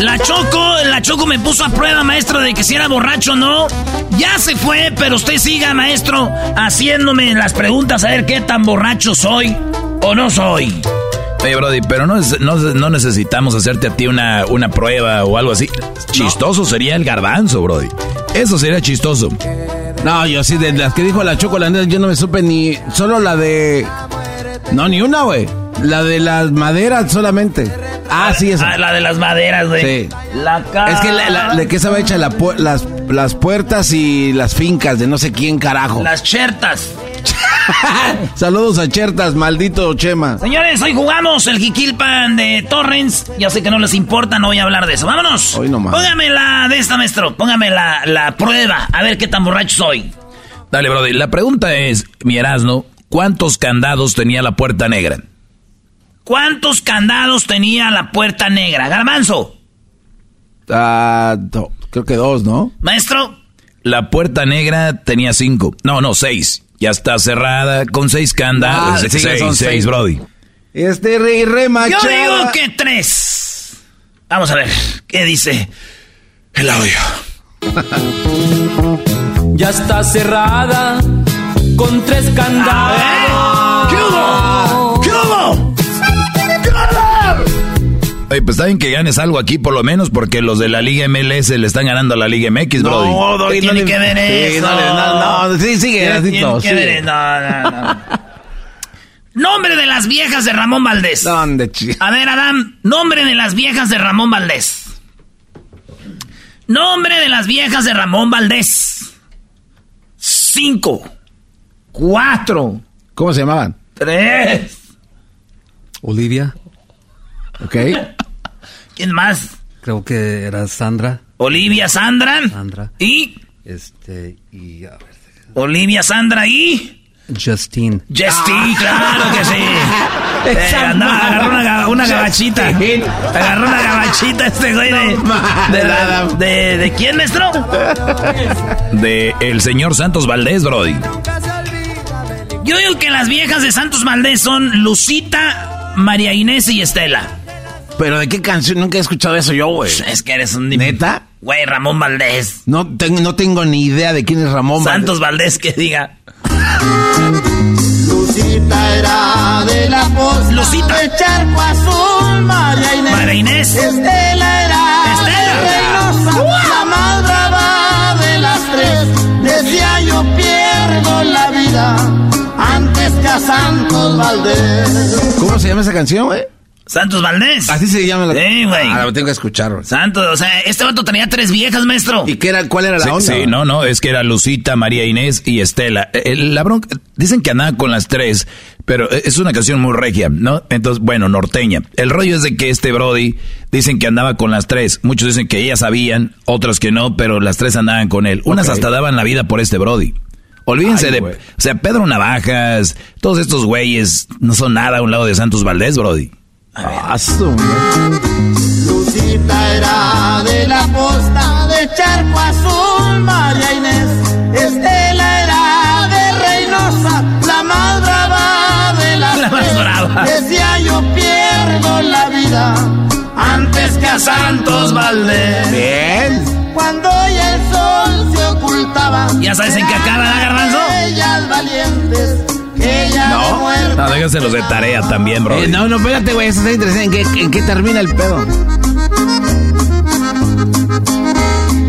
la Choco, la Choco me puso a prueba, maestro, de que si era borracho o no. Ya se fue, pero usted siga, maestro, haciéndome las preguntas a ver qué tan borracho soy o no soy. Oye, Brody, pero no, no, no necesitamos hacerte a ti una, una prueba o algo así. Chistoso sería el garbanzo, Brody. Eso sería chistoso. No, yo sí, de las que dijo la chocolate, yo no me supe ni. Solo la de. No, ni una, güey. La de las maderas solamente. Ah, sí, esa. Ah, la de las maderas, güey. Sí. La ca- Es que la, la- de qué estaba hecha la pu- las, las puertas y las fincas de no sé quién carajo. Las chertas. Saludos a Chertas, maldito Chema. Señores, hoy jugamos el Jiquilpan de Torrens. Ya sé que no les importa, no voy a hablar de eso. Vámonos. Hoy nomás. Póngame la de esta, maestro. Póngame la, la prueba. A ver qué tan borracho soy. Dale, Brody. La pregunta es, mi Erasno, ¿cuántos candados tenía la puerta negra? ¿Cuántos candados tenía la puerta negra? Garbanzo. Ah, do- creo que dos, ¿no? Maestro. La puerta negra tenía cinco. No, no, seis. Ya está cerrada con seis candados. Ah, sí, seis, son seis, seis. Brody. Este rey remachada. Yo digo que tres. Vamos a ver. ¿Qué dice el audio? Ya está cerrada con tres candados. ¿Qué hubo? Oye, pues está bien que ganes algo aquí por lo menos porque los de la Liga MLS le están ganando a la Liga MX, Brody. No, Doggy, ¿Qué no tiene le- que ver Sí, eso? no le- no, no, sí, sigue, ¿Qué Erasnito, tiene que sigue. ver? No, no, no. Nombre de las viejas de Ramón Valdés. ¿Dónde, chi- A ver, Adam, nombre de las viejas de Ramón Valdés. Nombre de las viejas de Ramón Valdés. Cinco. Cuatro. ¿Cómo se llamaban? Tres. Olivia, Ok. ¿Quién más? creo que era Sandra. Olivia Sandra. Sandra. Y. Este, y a ver, Olivia Sandra y. Justine. Justin, claro que sí. Eh, andaba, agarró una, ga- una gabachita. Justin. Agarró una gabachita este güey de. de, Adam. de, de quién, maestro? De el señor Santos Valdés, Brody. Yo digo que las viejas de Santos Valdés son Lucita, María Inés y Estela. ¿Pero de qué canción? Nunca he escuchado eso yo, güey. Es que eres un. ¿Neta? Güey, Ramón Valdés. No, tengo- no tengo ni idea de quién es Ramón Santos Valdés que diga. Lucita era de la posta Lucita. de Charco Azul, María Inés. María Inés. Estela era Estela. de Reynosa, la más brava de las tres. Decía yo pierdo la vida antes que a Santos Valdés. ¿Cómo se llama esa canción, güey? Santos Valdés. Así se llama la Sí, güey. Ah, lo tengo que escuchar, güey. Santos, o sea, este vato tenía tres viejas, maestro. ¿Y qué era, cuál era la Sí, onda? sí, no, no, es que era Lucita, María Inés y Estela. Eh, La bronca, dicen que andaba con las tres, pero es una canción muy regia, ¿no? Entonces, bueno, norteña. El rollo es de que este Brody dicen que andaba con las tres. Muchos dicen que ellas sabían, otros que no, pero las tres andaban con él. Unas hasta daban la vida por este Brody. Olvídense Ay, de, o sea, Pedro Navajas, todos estos güeyes no son nada a un lado de Santos Valdés, Brody. Ah, Lucita era de la posta de Charco Azul, María Inés. Estela era de Reynosa, la más brava de las La más brava. Decía yo pierdo la vida antes que a Santos Valdés. Bien. Cuando ya el sol se ocultaba. ¿Ya sabes en qué acaba, ¿verdad, Garbanzo? Ellas valientes, muerte. No, déjenselos de tarea también, Brody. Eh, no, no, espérate, güey, eso está interesante. ¿En qué, en qué termina el pedo?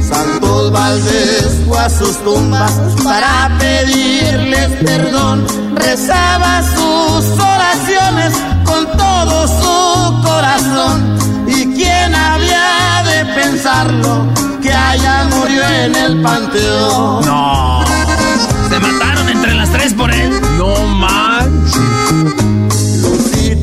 Santos Valdés fue a sus tumbas para pedirles perdón. Rezaba sus oraciones con todo su corazón. ¿Y quién había de pensarlo que allá murió en el panteón? No. Se mataron entre las tres por él. No manches.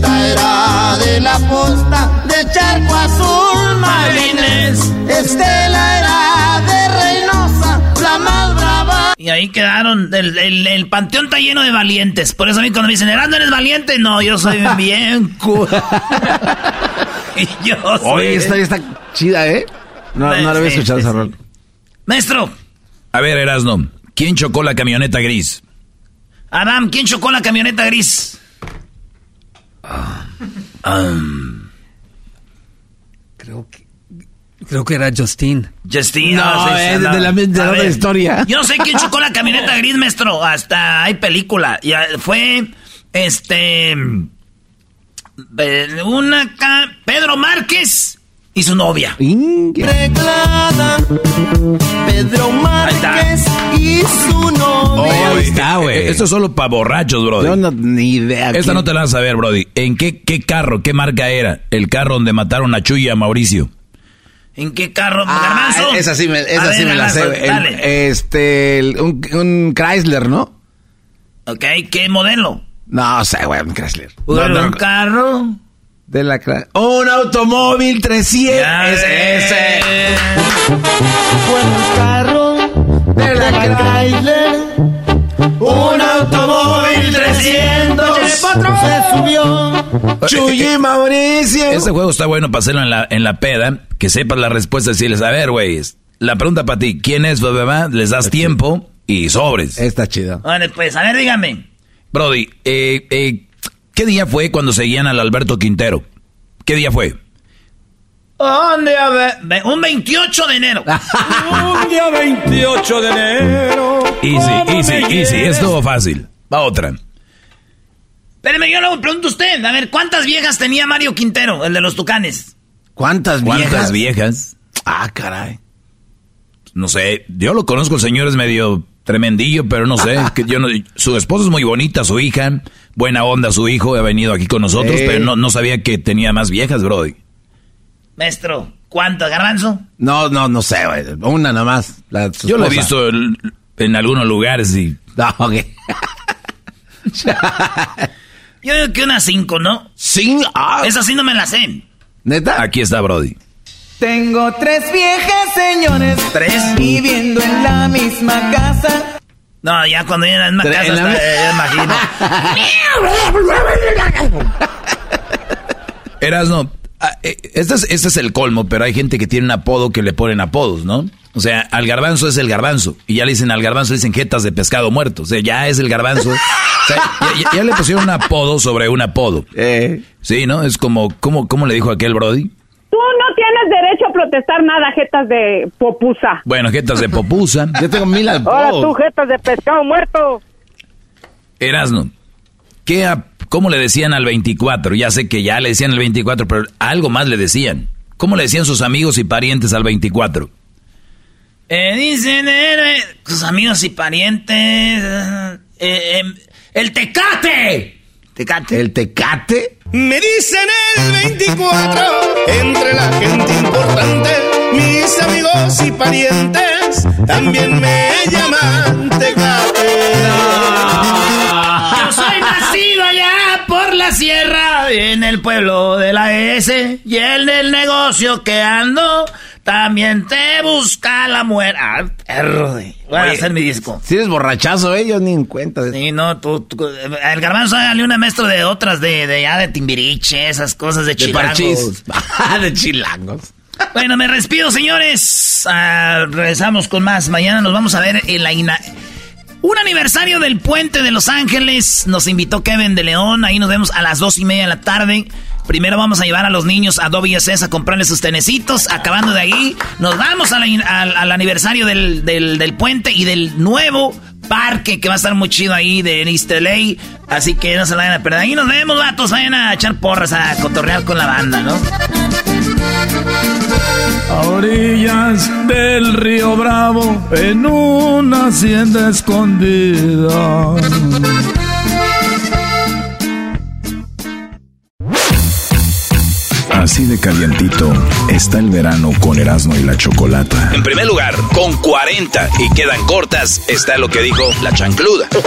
Lucita era de la posta de Charco Azul, Marines. Estela era de Reynosa, la más brava. Y ahí quedaron. El, el- el panteón está lleno de valientes. Por eso a mí cuando me dicen, ¿Erasmo eres valiente? No, yo soy bien cu... y yo soy... Oye, esta está chida, ¿eh? No, no la había Sí, escuchado esa sí. rol. Maestro, A ver, Erasno, ¿quién chocó la camioneta gris? Adam, ¿quién chocó la camioneta gris? Creo que, creo que era Justine. Justin. No, ah, sí, sí, es de la- de la A otra ver, historia. Yo sé quién chocó la camioneta gris, maestro. Hasta hay película. Ya fue, este... Eh, Una Pedro Márquez y su novia. Reclada, Pedro Márquez y su novia. Ahí está, güey. Esto es solo para borrachos, Brody. Yo no, ni idea. Esta no te la vas a ver, Brody. ¿En qué, qué carro, qué marca era? El carro donde mataron a Chuy y a Mauricio. ¿En qué carro? Ah, Garbanzo. esa sí me, ver, la sé. El- este, el- un, un Chrysler, ¿no? Ok, ¿qué modelo? No sé, güey, un Chrysler. No, un carro. De la Chrysler. Un automóvil 300. Ya Ese, ese. Buen carro de la Chrysler. Un automóvil 300 se subió. Chuy y Mauricio. Este juego está bueno para hacerlo en la, en la peda, que sepas la respuesta y decirles, a ver, güey, la pregunta para ti, ¿quién es, bebé? Les das tiempo y sobres. Está chido. Vale, pues, a ver, dígame. Brody, eh, eh, ¿qué día fue cuando seguían al Alberto Quintero? ¿Qué día fue? ¿Dónde? A ver, ve- un 28 de enero. Un día 28 de enero. Easy, ¿cómo easy, easy, quieres? estuvo fácil. Va otra. Espéreme, yo le pregunto a usted. A ver, ¿cuántas viejas tenía Mario Quintero, el de los tucanes? ¿Cuántas viejas? ¿Cuántas viejas? Ah, caray. No sé, yo lo conozco, el señor es medio tremendillo, pero no sé, que yo no, su esposa es muy bonita, su hija, buena onda su hijo, ha venido aquí con nosotros, pero no, no sabía que tenía más viejas, Brody. Maestro, ¿cuántas, Garbanzo? No, no, no sé, güey. Una nomás. La, su Yo lo he visto el- en algunos lugares y... No, ok. Yo digo que unas cinco, ¿no? Sí, ah. Esa sí no me la sé. ¿Neta? Aquí está Brody. Tengo tres viejas señores. ¿Tres? Viviendo en la misma casa. No, ya cuando vienen en la Tre- casa, en la- está- eh, imagino. Erasno, ah, eh, este es, este es el colmo, pero hay gente que tiene un apodo que le ponen apodos, ¿no? O sea, al garbanzo es el garbanzo. Y ya le dicen al garbanzo, le dicen jetas de pescado muerto. O sea, ya es el garbanzo. O sea, ya, ya- ya le pusieron un apodo sobre un apodo. Eh. Sí, ¿no? Es como, ¿cómo, cómo le dijo aquel Brody? Tú no tienes derecho a protestar nada, jetas de popusa. Bueno, jetas de popusa. Yo tengo mil Ahora tú, jetas de pescado muerto. Erasno, ¿qué, ¿cómo le decían al 24? Ya sé que ya le decían al 24, pero algo más le decían. ¿Cómo le decían sus amigos y parientes al 24? Eh, dicen, eh, sus amigos y parientes. eh, eh, el tecate. Tecate. ¿El tecate? Me dicen el 24, entre la gente importante, mis amigos y parientes también me llaman Tecate. Yo soy nacido allá por la sierra, en el pueblo de la S, y en el negocio que ando, también te busca la muerte. Ah, perro de... Voy a hacer mi disco. Si eres borrachazo, eh, yo ni en cuenta. de- Sí, no, tú, tú- el garbanzo hágale una maestro de otras, de, de ya de timbiriche, esas cosas de De chilangos. de chilangos. Bueno, me despido, señores. Ah, regresamos con más. Mañana nos vamos a ver en la ina- un aniversario del puente de Los Ángeles. Nos invitó Kevin de León. Ahí nos vemos a las dos y media de la tarde. Primero vamos a llevar a los niños a WSS a comprarles sus tenecitos. Acabando de ahí, nos vamos al, al aniversario del, del- puente y del nuevo parque que va a estar muy chido ahí de East. Así que no se la vayan a perder. Ahí nos vemos, vatos. Vayan a echar porras, a cotorrear con la banda, ¿no? A orillas del río Bravo, en una hacienda escondida. Así de calientito está el verano con Erasmo y la Chocolata. En primer lugar, con 40 y quedan cortas, está lo que dijo la chancluda. ¿Cuál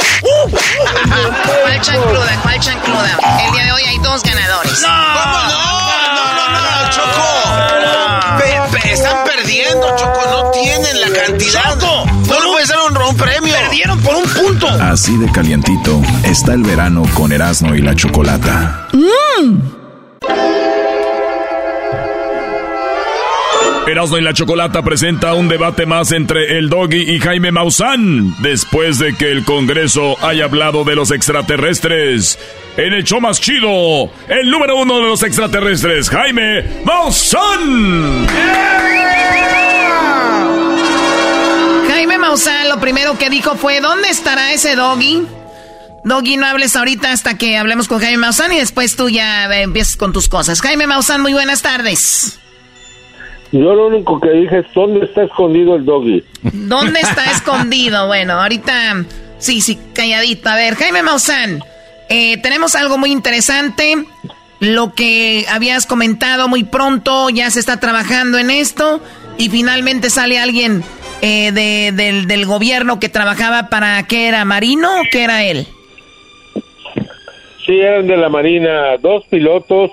chancluda? ¿Cuál chancluda? El día de hoy hay dos ganadores. ¿Cómo no? No, no, no, no, Choco. Pe- pe- están perdiendo, Choco. No tienen la cantidad. Choco, no un- puede ser un, un premio. Perdieron por un punto. Así de calientito está el verano con Erasmo y la Chocolata. Erasmo y la Chocolata presenta un debate más entre el Doggy y Jaime Maussan, después de que el Congreso haya hablado de los extraterrestres. En el show más chido, el número uno de los extraterrestres, Jaime Maussan. Jaime Maussan lo primero que dijo fue, ¿dónde estará ese doggy? Doggy, no hables ahorita hasta que hablemos con Jaime Maussan y después tú ya eh, empiezas con tus cosas. Jaime Maussan, muy buenas tardes. Yo lo único que dije es dónde está escondido el doggy. ¿Dónde está escondido? Bueno, ahorita sí, sí, calladito. A ver, Jaime Maussan, eh, tenemos algo muy interesante. Lo que habías comentado muy pronto, ya se está trabajando en esto y finalmente sale alguien eh, de, del, del gobierno que trabajaba para, ¿qué era? ¿Marino o qué era él? Sí, eran de la Marina, dos pilotos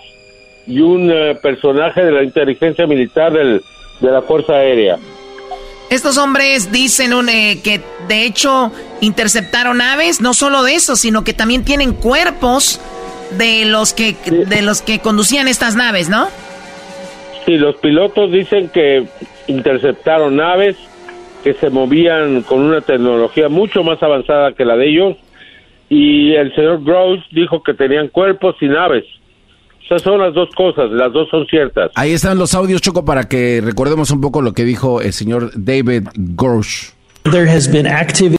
y un eh, personaje de la inteligencia militar del, de la Fuerza Aérea. Estos hombres dicen un, eh, que de hecho interceptaron aves, no solo de eso, sino que también tienen cuerpos de los que de los que conducían estas naves, ¿no? Sí, los pilotos dicen que interceptaron naves que se movían con una tecnología mucho más avanzada que la de ellos y el señor Gross dijo que tenían cuerpos y naves. Esas son las dos cosas, las dos son ciertas. Ahí están los audios, Choco, para que recordemos un poco lo que dijo el señor David Grosh. There has been activity.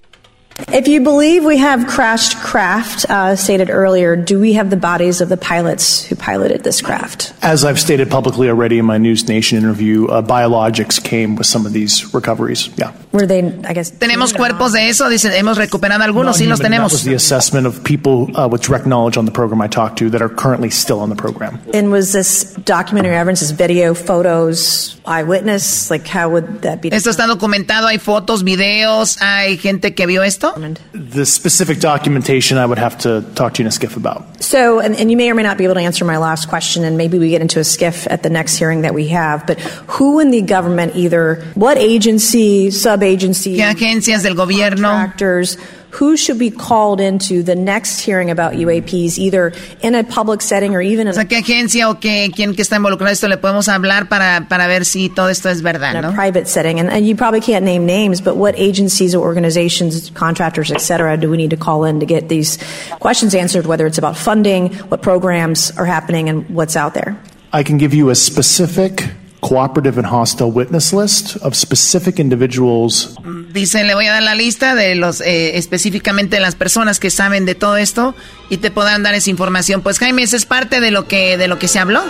If you believe we have crashed craft, uh, stated earlier, do we have the bodies of the pilots who piloted this craft? As I've stated publicly already in my News Nation interview, uh, biologics came with some of these recoveries. Yeah. Were they, I guess, Tenemos cuerpos de eso, dicen, hemos recuperado algunos, sí los That was the assessment of people uh, with direct knowledge on the program I talked to that are currently still on the program. and was this documentary evidence, is video, photos, eyewitness? Like, how would that be? Esto está documentado, hay fotos, videos, hay gente que vio esto. The specific documentation I would have to talk to you in a skiff about. So, and, and you may or may not be able to answer my last question, and maybe we get into a skiff at the next hearing that we have. But who in the government, either what agency, sub agency, ¿Qué agencias del gobierno? contractors, who should be called into the next hearing about UAPs, either in a public setting or even in O sea, ¿qué agencia o qué, quién que está involucrado en esto le podemos hablar para, para ver si todo esto es verdad, in a private setting? And, and you probably can't name names, but what agencies or organizations, contractors, et cetera, do we need to call in to get these questions answered, whether it's about funding, what programs are happening, and what's out there? I can give you a specific cooperative and hostile witness list of specific individuals Dice, le voy a dar la lista de los, eh, específicamente de las personas que saben de todo esto y te podrán dar esa información. Pues Jaime, esa es parte de lo que, de lo que se habló.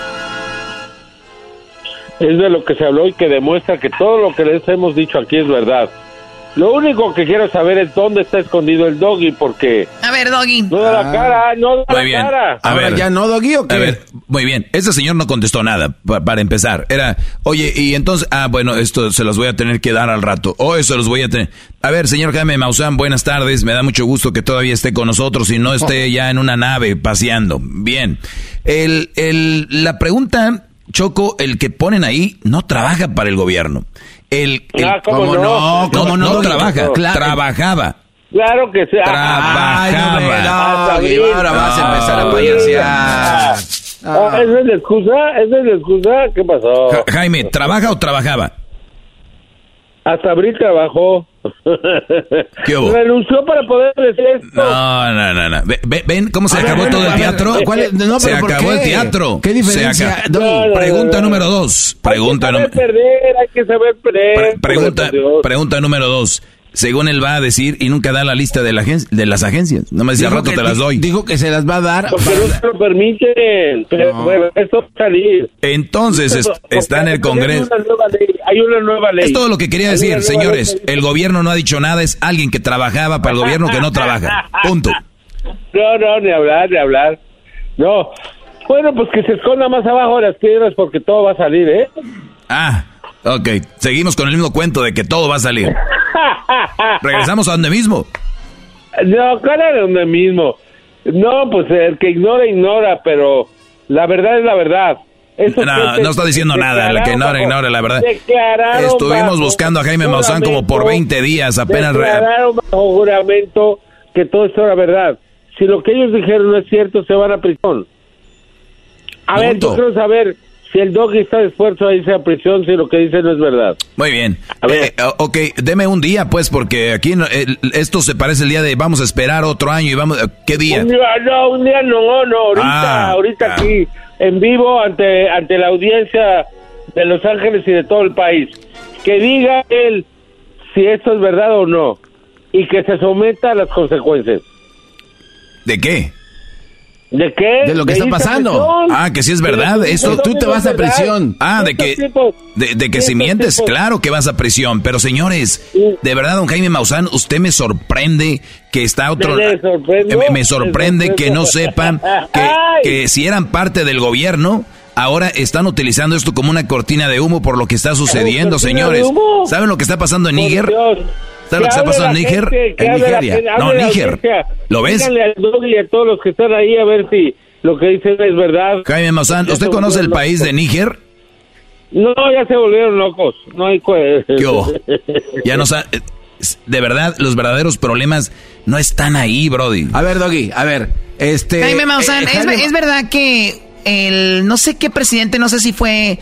Es de lo que se habló y que demuestra que todo lo que les hemos dicho aquí es verdad. Lo único que quiero saber es dónde está escondido el doggy, porque A ver, Doggy. no da la cara, no da Muy la bien. cara. A ver, ya no, Doggy, ¿o qué? A ver, muy bien. Ese señor no contestó nada, pa- para empezar. Era, oye, y entonces, ah, bueno, esto se los voy a tener que dar al rato. O eso los voy a tener. A ver, señor Jaime Maussan, buenas tardes. Me da mucho gusto que todavía esté con nosotros y no esté ya en una nave paseando. Bien. El, el, la pregunta, Choco, el que ponen ahí no trabaja para el gobierno. El, el- Ah, ¿cómo ¿Cómo no? no? ¿Cómo no, trabaja, Claro. trabajaba. Claro que sea. Ay, no me- Hasta Doggy, abril. ahora vas a empezar a Ah, payasear. Ah, ¿Esa es la excusa? ¿Esa es la excusa? ¿Qué pasó? Ja- Jaime, ¿trabaja o trabajaba? Hasta abril trabajó. ¿Qué hubo? Renunció para poder decir esto. No, no, no, no. Ve- ve- ¿Ven cómo se A ver, acabó bueno, todo el ver, teatro? ¿cuál es? No, se pero ¿por acabó qué? el teatro. ¿Qué diferencia? Se. No, Pregunta no, no. número dos. Pregunta, hay que saber perder, hay que saber perder. pre- pregunta, pregunta número dos. Según él va a decir y nunca da la lista de, la agen- de las agencias. No me dice al rato te las doy. Dijo que se las va a dar. Porque no se lo permiten. Pero, bueno, esto va a salir. Entonces está en el hay Congreso. una nueva ley, Hay una nueva ley. Es todo lo que quería Hay decir, señores. ley El gobierno no ha dicho nada, es alguien que trabajaba para el gobierno que no trabaja. Punto. No, no, ni hablar, ni hablar. No. Bueno, pues que se esconda más abajo de las piedras porque todo va a salir, ¿eh? Ah, ok. Seguimos con el mismo cuento de que todo va a salir. Regresamos a donde mismo. No, cara de donde mismo. No, pues el que ignora, ignora, pero la verdad es la verdad. Esos No, no está diciendo nada, el que ignora, ignora, la verdad. Estuvimos bajo buscando a Jaime Maussan como por juramento, 20 días, apenas... Declararon bajo juramento que todo esto era verdad. Si lo que ellos dijeron no es cierto, se van a prisión. A ver, yo quiero saber si el doggy está dispuesto a irse a prisión si lo que dice no es verdad. Muy bien. Eh, eh, ok, deme un día, pues, porque aquí no- el- esto se parece el día de vamos a esperar otro año y vamos... ¿Qué día? Un día no, un día no, no, ahorita, Ah, ahorita ah. aquí, en vivo, ante, ante la audiencia de Los Ángeles y de todo el país. Que diga él si esto es verdad o no. Y que se someta a las consecuencias. ¿De qué? ¿De qué? De lo que está pasando. Ah, que sí es verdad. lo tú te vas a prisión. Ah, de que, de, de que si mientes, claro que vas a prisión. Pero señores, de verdad, don Jaime Maussan, usted me sorprende que está otro... Eh, me, me sorprende ¿Me que no sepan que, que si eran parte del gobierno, ahora están utilizando esto como una cortina de humo por lo que está sucediendo, ¿Cortina señores. ¿Saben lo que está pasando en Níger? ¿Saben lo que está pasando en la Níger? gente, que En Nigeria. gente, No, Níger. ¿Lo ves? Díganle al Doggy y a todos los que están ahí a ver si lo que dicen es verdad. Jaime Maussan, ¿usted conoce el país de. Níger? No, ya se volvieron locos. No hay ¿Qué hubo? Ya no eh, De verdad, los verdaderos problemas no están ahí, Brody. A ver, Doggy, a ver. Este. Jaime Maussan, eh, ¿es, Jaime- es verdad que el, no sé qué presidente, no sé si fue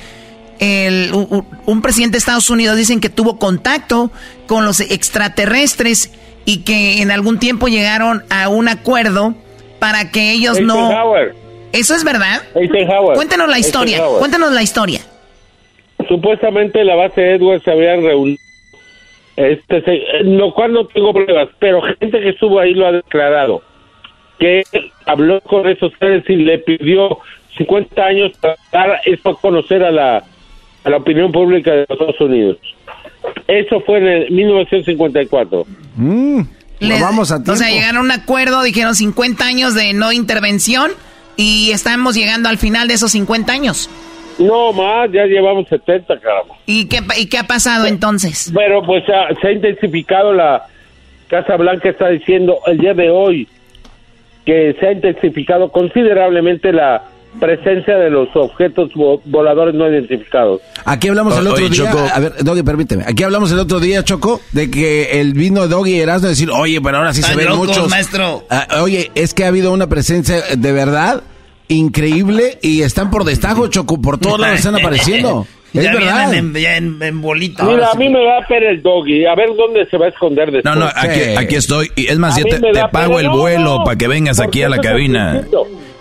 el, u- u- un presidente de Estados Unidos, dicen que tuvo contacto con los extraterrestres y que en algún tiempo llegaron a un acuerdo para que ellos no... ¿Eso es verdad? Cuéntanos la historia, cuéntanos la historia. Supuestamente la base Edwards se habían reunido. Este, se- lo cual no tengo pruebas, pero gente que estuvo ahí lo ha declarado. Que habló con esos seres y le pidió 50 años para dar esto a conocer a la, a la opinión pública de los Estados Unidos. Eso fue en el 1954. Mm, Les- vamos a o sea, tiempo. llegaron a un acuerdo, dijeron 50 años de no intervención y estamos llegando al final de esos 50 años. No más, ya llevamos 70, caramba. ¿Y qué, pa- y qué ha pasado entonces? Bueno, pues ah, se ha intensificado la Casa Blanca está diciendo el día de hoy que se ha intensificado considerablemente la presencia de los objetos vo- voladores no identificados. Aquí hablamos el otro oye, día. Choco. A ver, Doggy, permíteme. Aquí hablamos el otro día, Choco, de que el vino Doggy Erasmo decir, oye, pero ahora sí se ven locos, muchos. maestro. Ah, oye, es que ha habido una presencia de verdad increíble y están por destajo, Choco, por todos lados están apareciendo. Es ya verdad. en, ya en, en bolita. Mira, a mí me da pena el doggy. A ver dónde se va a esconder después. No, no, aquí, aquí estoy. Y es más, A ya mí te, pago pena. el vuelo no, para que vengas aquí a la cabina.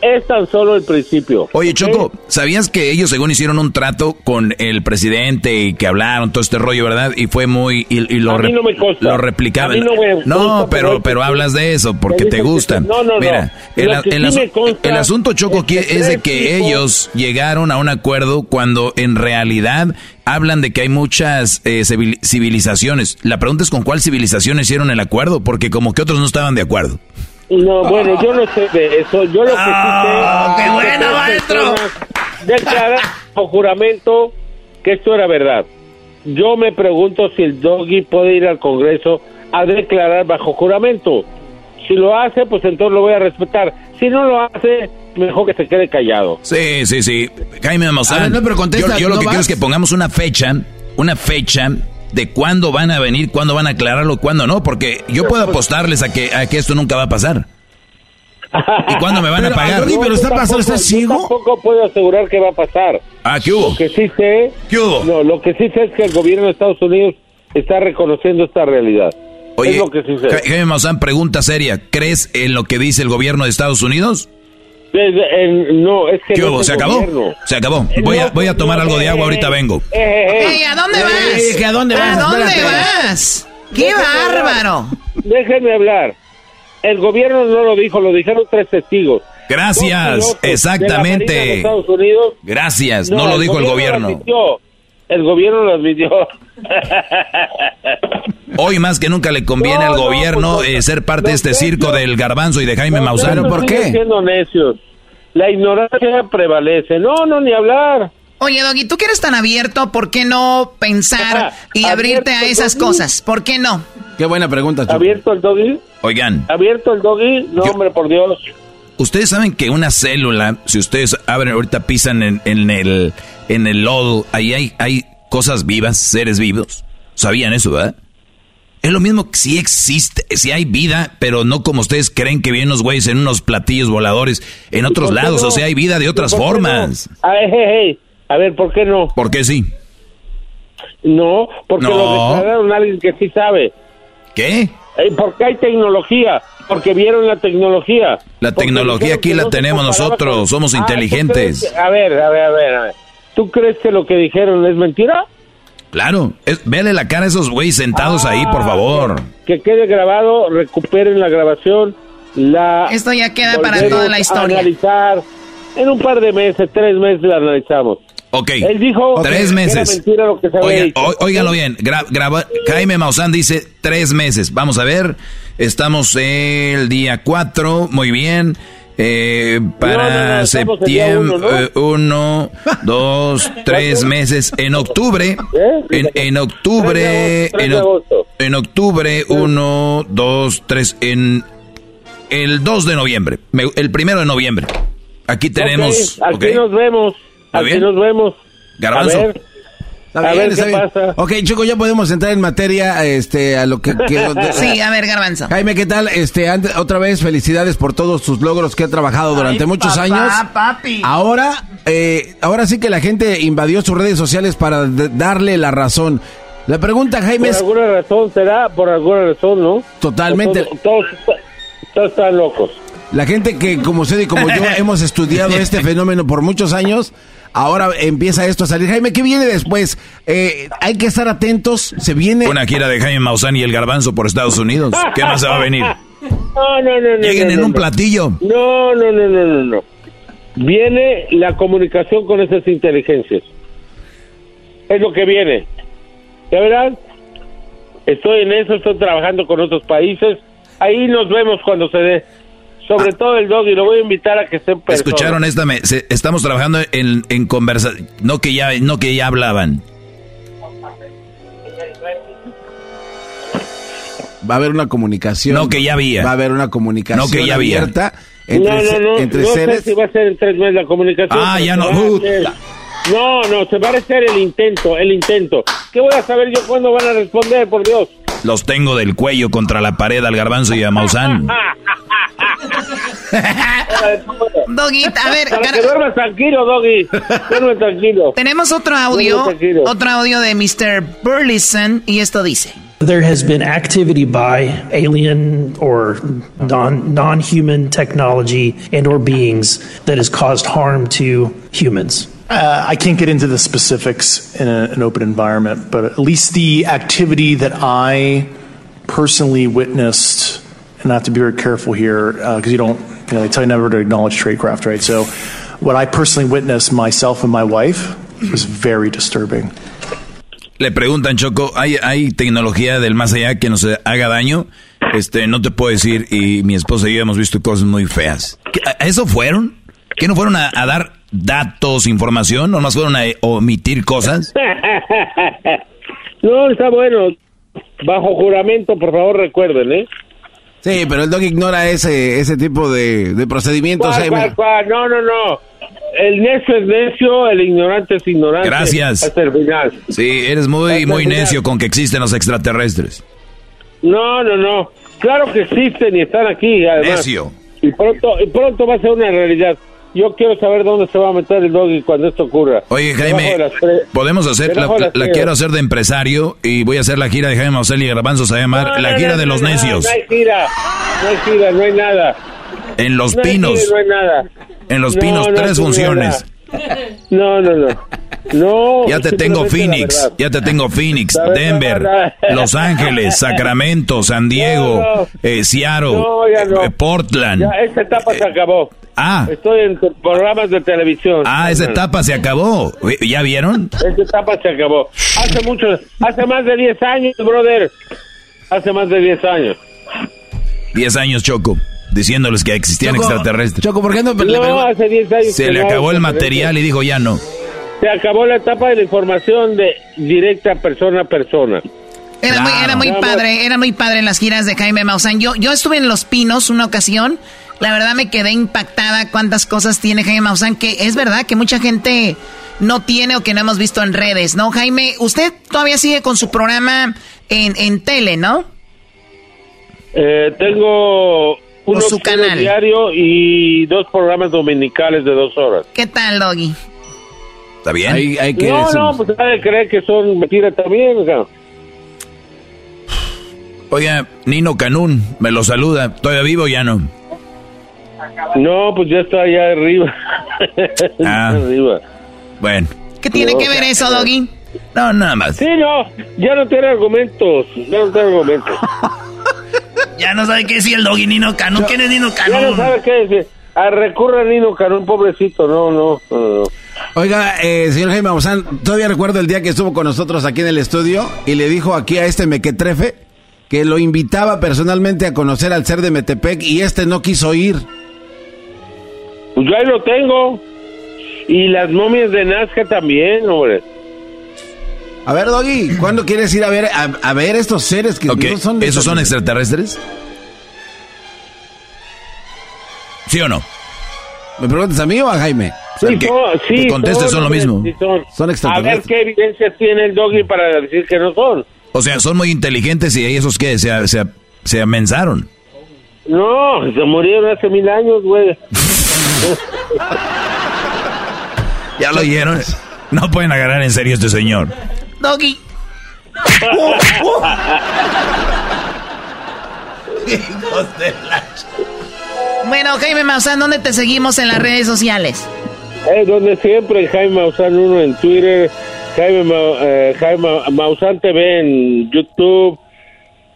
Es tan solo el principio. Oye, Choco, ¿sabías que ellos según hicieron un trato con el presidente y que hablaron todo este rollo, verdad? Y fue muy... Y, y lo, A mí no me consta. lo replicaban. A mí no me No, pero, pero- hablas de eso porque te sí. No, no, no. Mira, el, Lo que el sí asu- el asunto, Choco, es que es de que ellos llegaron a un acuerdo cuando en realidad hablan de que hay muchas eh, civil- civilizaciones. La pregunta es con cuál civilización hicieron el acuerdo, porque como que otros no estaban de acuerdo. No, bueno, yo no sé de eso. Yo lo que Ah, sí sé. qué bueno, maestro. Declararon bajo juramento que esto era verdad. Yo me pregunto si el doggy puede ir al Congreso a declarar bajo juramento. Si lo hace, pues entonces lo voy a respetar. Si no lo hace, mejor que se quede callado. Sí, sí, sí. Jaime Maussan, no, pero contesta, yo, yo lo ¿no que vas? quiero es que pongamos una fecha, una fecha de cuándo van a venir, cuándo van a aclararlo, cuándo no, porque yo puedo apostarles a que, a que esto nunca va a pasar. ¿Y cuándo me van a pagar? Doggy, pero está pasando, ¿está tampoco- yo ciego? tampoco puedo asegurar que va a pasar. Ah, ¿qué hubo? Lo que sí sé, ¿Qué hubo? no, lo que sí sé es que el gobierno de Estados Unidos está reconociendo esta realidad. Oye, es lo que sí sé. Ja- Jaime Maussan, pregunta seria, ¿crees en lo que dice el gobierno de Estados Unidos? No, es que ¿Qué no hubo? ¿Se acabó? gobierno. Se acabó. Eh, Voy a, voy a tomar no, algo de eh, agua, ahorita vengo. eh, eh, Ey, ¿a dónde Eh, vas? ¿que a dónde vas? ¿A dónde Espérate. vas? ¡Qué Déjenme bárbaro! Déjenme hablar. El gobierno no lo dijo, lo dijeron tres testigos. Gracias, exactamente. de la Marina de Estados Unidos. Gracias, no, lo dijo el gobierno. El gobierno lo admitió. Hoy más que nunca le conviene No, al no, gobierno pues, eh, ser parte de este circo del garbanzo y de Jaime Maussan. ¿por qué? siendo necios. La ignorancia prevalece. No, no, ni hablar. Oye, Doggy, tú que eres tan abierto, ¿por qué no pensar y abrirte a esas cosas? ¿Por qué no? Qué buena pregunta, Choco. ¿Abierto el doggy? Oigan, ¿Abierto el doggy? No, Yo- hombre, por Dios. Ustedes saben que una célula, si ustedes abren ahorita pisan en, en el en el lodo, ahí hay, hay cosas vivas, seres vivos. ¿Sabían eso, verdad? Es lo mismo que si existe, si hay vida, pero no como ustedes creen que vienen los güeyes en unos platillos voladores en otros ¿Por qué lados, no? o sea, hay vida de otras ¿Por qué formas. no? A ver, hey, hey. A ver, ¿por qué no? ¿Por qué sí? No, porque No. lo declararon alguien que sí sabe. ¿Qué? Porque hay tecnología, porque vieron la tecnología. La tecnología aquí la no tenemos nosotros, con- somos Ah, ¿tú inteligentes. que- a ver, a ver, a ver, a ver. ¿Tú crees que lo que dijeron es mentira? Claro, es, véale la cara a esos güeyes sentados ahí, por Ah, favor. Que quede grabado, recuperen la grabación la Esto ya queda para toda la historia. analizar en un par de meses, tres meses la analizamos. Ok. Él dijo tres que meses. era mentira lo que se había Oiga- dicho. óigalo bien. gra- graba- Jaime Maussan dice tres meses. Vamos a ver. Estamos el día 4. Muy bien. Eh, para No, no, septiembre, uno, ¿no? eh, uno, dos, tres meses. En octubre, en, en octubre, ¿Eh? De en, agosto, oc- tres de agosto. en octubre, uno, dos, tres, en el 2 de noviembre, el primero de noviembre. Aquí tenemos, aquí nos vemos. Aquí nos vemos. Garbanzo. A bien, ver qué bien. pasa. Ok, Choco, ya podemos entrar en materia, este, a lo que... que- Sí, a ver, Garbanzo. Jaime, ¿qué tal? Este, ante- otra vez, felicidades por todos tus logros que ha trabajado durante muchos años. papi. Ahora, eh, ahora sí que la gente invadió sus redes sociales para darle la razón. La pregunta, Jaime, Por es alguna razón será, por alguna razón, ¿no? totalmente... Todos, todos, todos están locos. La gente que, como usted y como yo, hemos estudiado este fenómeno por muchos años, ahora empieza esto a salir. Jaime, ¿qué viene después? Eh, hay que estar atentos. Se viene... Una gira de Jaime Maussan y el garbanzo por Estados Unidos. ¿Qué más se va a venir? No, no, no, no. Lleguen no, en un no. platillo. No, no, no, no, no, no. Viene la comunicación con esas inteligencias. Es lo que viene. ¿Ya verán? Estoy en eso, estoy trabajando con otros países. Ahí nos vemos cuando se dé. Sobre todo el dog y lo voy a invitar a que esté en persona. Escucharon esta, me- se- estamos trabajando en, en conversación, no que ya, no que ya hablaban. Va a haber una comunicación. No, que ya había. Va a haber una comunicación No, que ya había. abierta entre, no, no, no, entre no seres. sé si va a ser en tres meses la comunicación. Ah, ya se no. va a hacer. No, no, se va a hacer el intento, el intento. ¿Qué voy a saber yo cuándo van a responder, por Dios? Los tengo del cuello contra la pared al garbanzo y a Maussan. Doggy, a ver, Para que duermas tranquilo, Doggy. Duerme tranquilo. tenemos otro audio, otro audio de Mr. Burleson y esto dice. There has been activity by alien or non non human technology and or beings that has caused harm to humans. Uh, I can't get into the specifics in a, an open environment, but at least the activity that I personally witnessed, and I have to be very careful here because you don't, you know, they tell you never to acknowledge tradecraft, right? So, what I personally witnessed myself and my wife was very disturbing. Le preguntan, Choco, ¿hay, ¿hay tecnología del más allá que nos haga daño? Este, no te puedo decir, y mi esposa y yo hemos visto cosas muy feas. ¿Qué- ¿A fueron? ¿Que no fueron a dar datos, información? ¿No más fueron a omitir cosas? No, está bueno. Bajo juramento, por favor, recuerden, ¿eh? Sí, pero el dog ignora ese, ese tipo de, de procedimientos, ¿Cuál, Jaime. cuál, cuál? No, no, no. El necio es necio, el ignorante es ignorante. Gracias. Hasta el final. Sí, eres muy, Hasta muy necio con que existen los extraterrestres. No, no, no. Claro que existen y están aquí, además. Necio. Y pronto, y pronto va a ser una realidad. Yo quiero saber dónde se va a meter el doggy cuando esto ocurra. Oye, Jaime, podemos hacer, la, quiero hacer de empresario y voy a hacer la gira de Jaime Maussan y Garbanzo, se va a llamar No, la gira no, de los no, necios. No hay gira, no hay gira, no hay nada. En Los Pinos. gira, no hay nada. En Los No, Pinos, no, tres funciones. No, no, no. No. Ya te tengo Phoenix, ya te tengo Phoenix, Denver, Los Ángeles, Sacramento, San Diego, No, no. eh, Seattle, No, no. eh, Portland. Ya, esa etapa se acabó. Ah, Estoy en programas de televisión. ah, esa etapa se acabó. ¿Ya vieron? Esa etapa se acabó. Hace mucho, hace más de 10 años, brother. Hace más de 10 años. Diez años, Choco, diciéndoles que existían Choco, extraterrestres. Choco, ¿por qué no? No, hace 10 años. Se le acabó el material y dijo ya no. Se acabó la etapa de la información de directa persona a persona. Era muy, era muy padre, era muy padre en las giras de Jaime Maussan. Yo, yo estuve en Los Pinos una ocasión. La verdad me quedé impactada cuántas cosas tiene Jaime Maussan, que es verdad que mucha gente no tiene o que no hemos visto en redes, ¿no? Jaime, usted todavía sigue con su programa en, en tele, ¿no? Eh, tengo un su canal. diario y dos programas dominicales de dos horas. ¿Qué tal, Doggy? ¿Está bien? Hay, hay que No, no, pues nadie cree que son mentiras también. o sea. Oiga, Nino Canún, me lo saluda. ¿Todavía vivo o ya no? No, pues ya está allá arriba. Ah. arriba. Bueno. ¿Qué tiene No, que ver eso, Doggy? No, nada más. Sí, no, ya no tiene argumentos. Ya no tiene argumentos. Ya no sabe qué decir el doggy Nino Canún. ¿Quién es Nino Ya no Canún? sabe qué decir. Ah, recurre a Nino Canún, pobrecito. No, no, no, no. Oiga, eh, señor Jaime Maussan, todavía recuerdo el día que estuvo con nosotros aquí en el estudio y le dijo aquí a este mequetrefe que lo invitaba personalmente a conocer al ser de Metepec y este no quiso ir. Pues yo ahí lo tengo. Y las momias de Nazca también, hombre. A ver, Doggy, ¿cuándo quieres ir a ver a, a ver estos seres que no son de ¿Esos son extraterrestres? ¿Sí o no? ¿Me preguntas a mí o a Jaime? Sí, que- sí, que contestes son lo mismo. sí son. Son A ver extraterrestres. qué evidencias tiene el doggy para decir que no son. O sea, son muy inteligentes y esos que se, se, se amensaron. No, se murieron hace mil años, güey. ¿Ya lo oyeron? No pueden agarrar en serio a este señor. Doggy. Bueno, Jaime Maussan, ¿dónde te seguimos en las redes sociales? Eh, donde siempre Jaime Maussan uno en Twitter, Jaime, Ma- eh, Jaime Maussan TV en YouTube,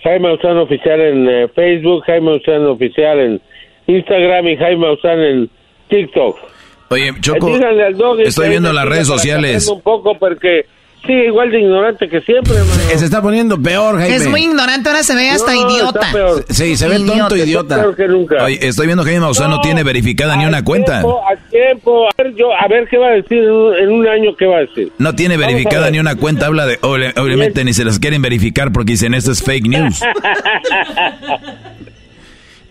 Jaime Maussan oficial en eh, Facebook, Jaime Maussan oficial en Instagram y Jaime Maussan en TikTok. Oye, Choco, Eh, al estoy viendo las redes sociales. un poco porque sigue igual de ignorante que siempre, hermano. Se está poniendo peor, Jaime. Es muy ignorante, ahora se ve hasta No, idiota. está peor. Sí, se ve tonto idiota. Peor que nunca. Oye, estoy viendo que Jaime Maussan no, tiene verificada ni una cuenta. A tiempo. A ver, yo, a ver qué va a decir en un, en un año, qué va a decir. No tiene Vamos verificada ver. ni una cuenta. Habla de. obvi- Obviamente ni se las quieren verificar porque dicen esto es fake news.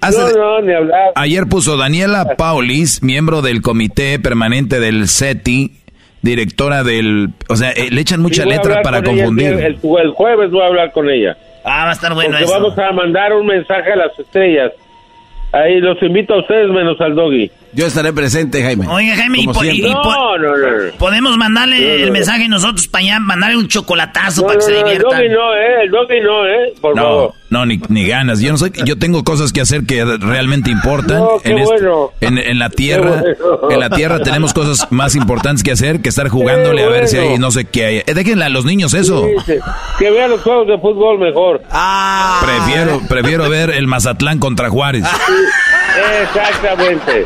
Hace- No, no, ni hablar. Ayer puso Daniela Paulis, miembro del comité permanente del SETI, directora del... O sea, eh, le echan mucha Sí, letra para el confundir. El, el jueves voy a hablar con ella. Ah, va a estar bueno porque eso. vamos a mandar un mensaje a las estrellas. Ahí los invito a ustedes menos al doggy. Yo estaré presente, Jaime. Oiga, Jaime, y po- y- siempre. y po- No, no, no. no. podemos mandarle No, no, el mensaje nosotros para allá, mandarle un chocolatazo No, para que se el diviertan. doggy no, ¿eh? El doggy no, ¿eh? Por No, favor. no, ni, ni ganas. Yo no soy, yo tengo cosas que hacer que realmente importan. No, qué en, este- bueno. en, en la tierra, bueno. en la tierra tenemos cosas más importantes que hacer que estar jugándole a ver si hay no sé qué hay. Eh, Déjenle a los niños eso. Sí, sí. Que vean los juegos de fútbol mejor. Ah, Prefiero, prefiero ver el Mazatlán contra Juárez. Exactamente.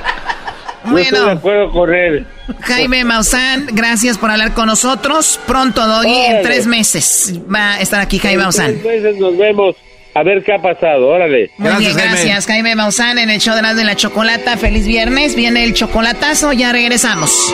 Yo estoy de Bueno, acuerdo con él. Jaime Maussan, gracias por hablar con nosotros. Pronto, Doggy, en tres meses va a estar aquí Jaime En Maussan. tres meses nos vemos. A ver qué ha pasado. Órale. Muy bien, gracias Jaime Maussan en el show de las de la chocolata. Feliz viernes, viene el chocolatazo, ya regresamos.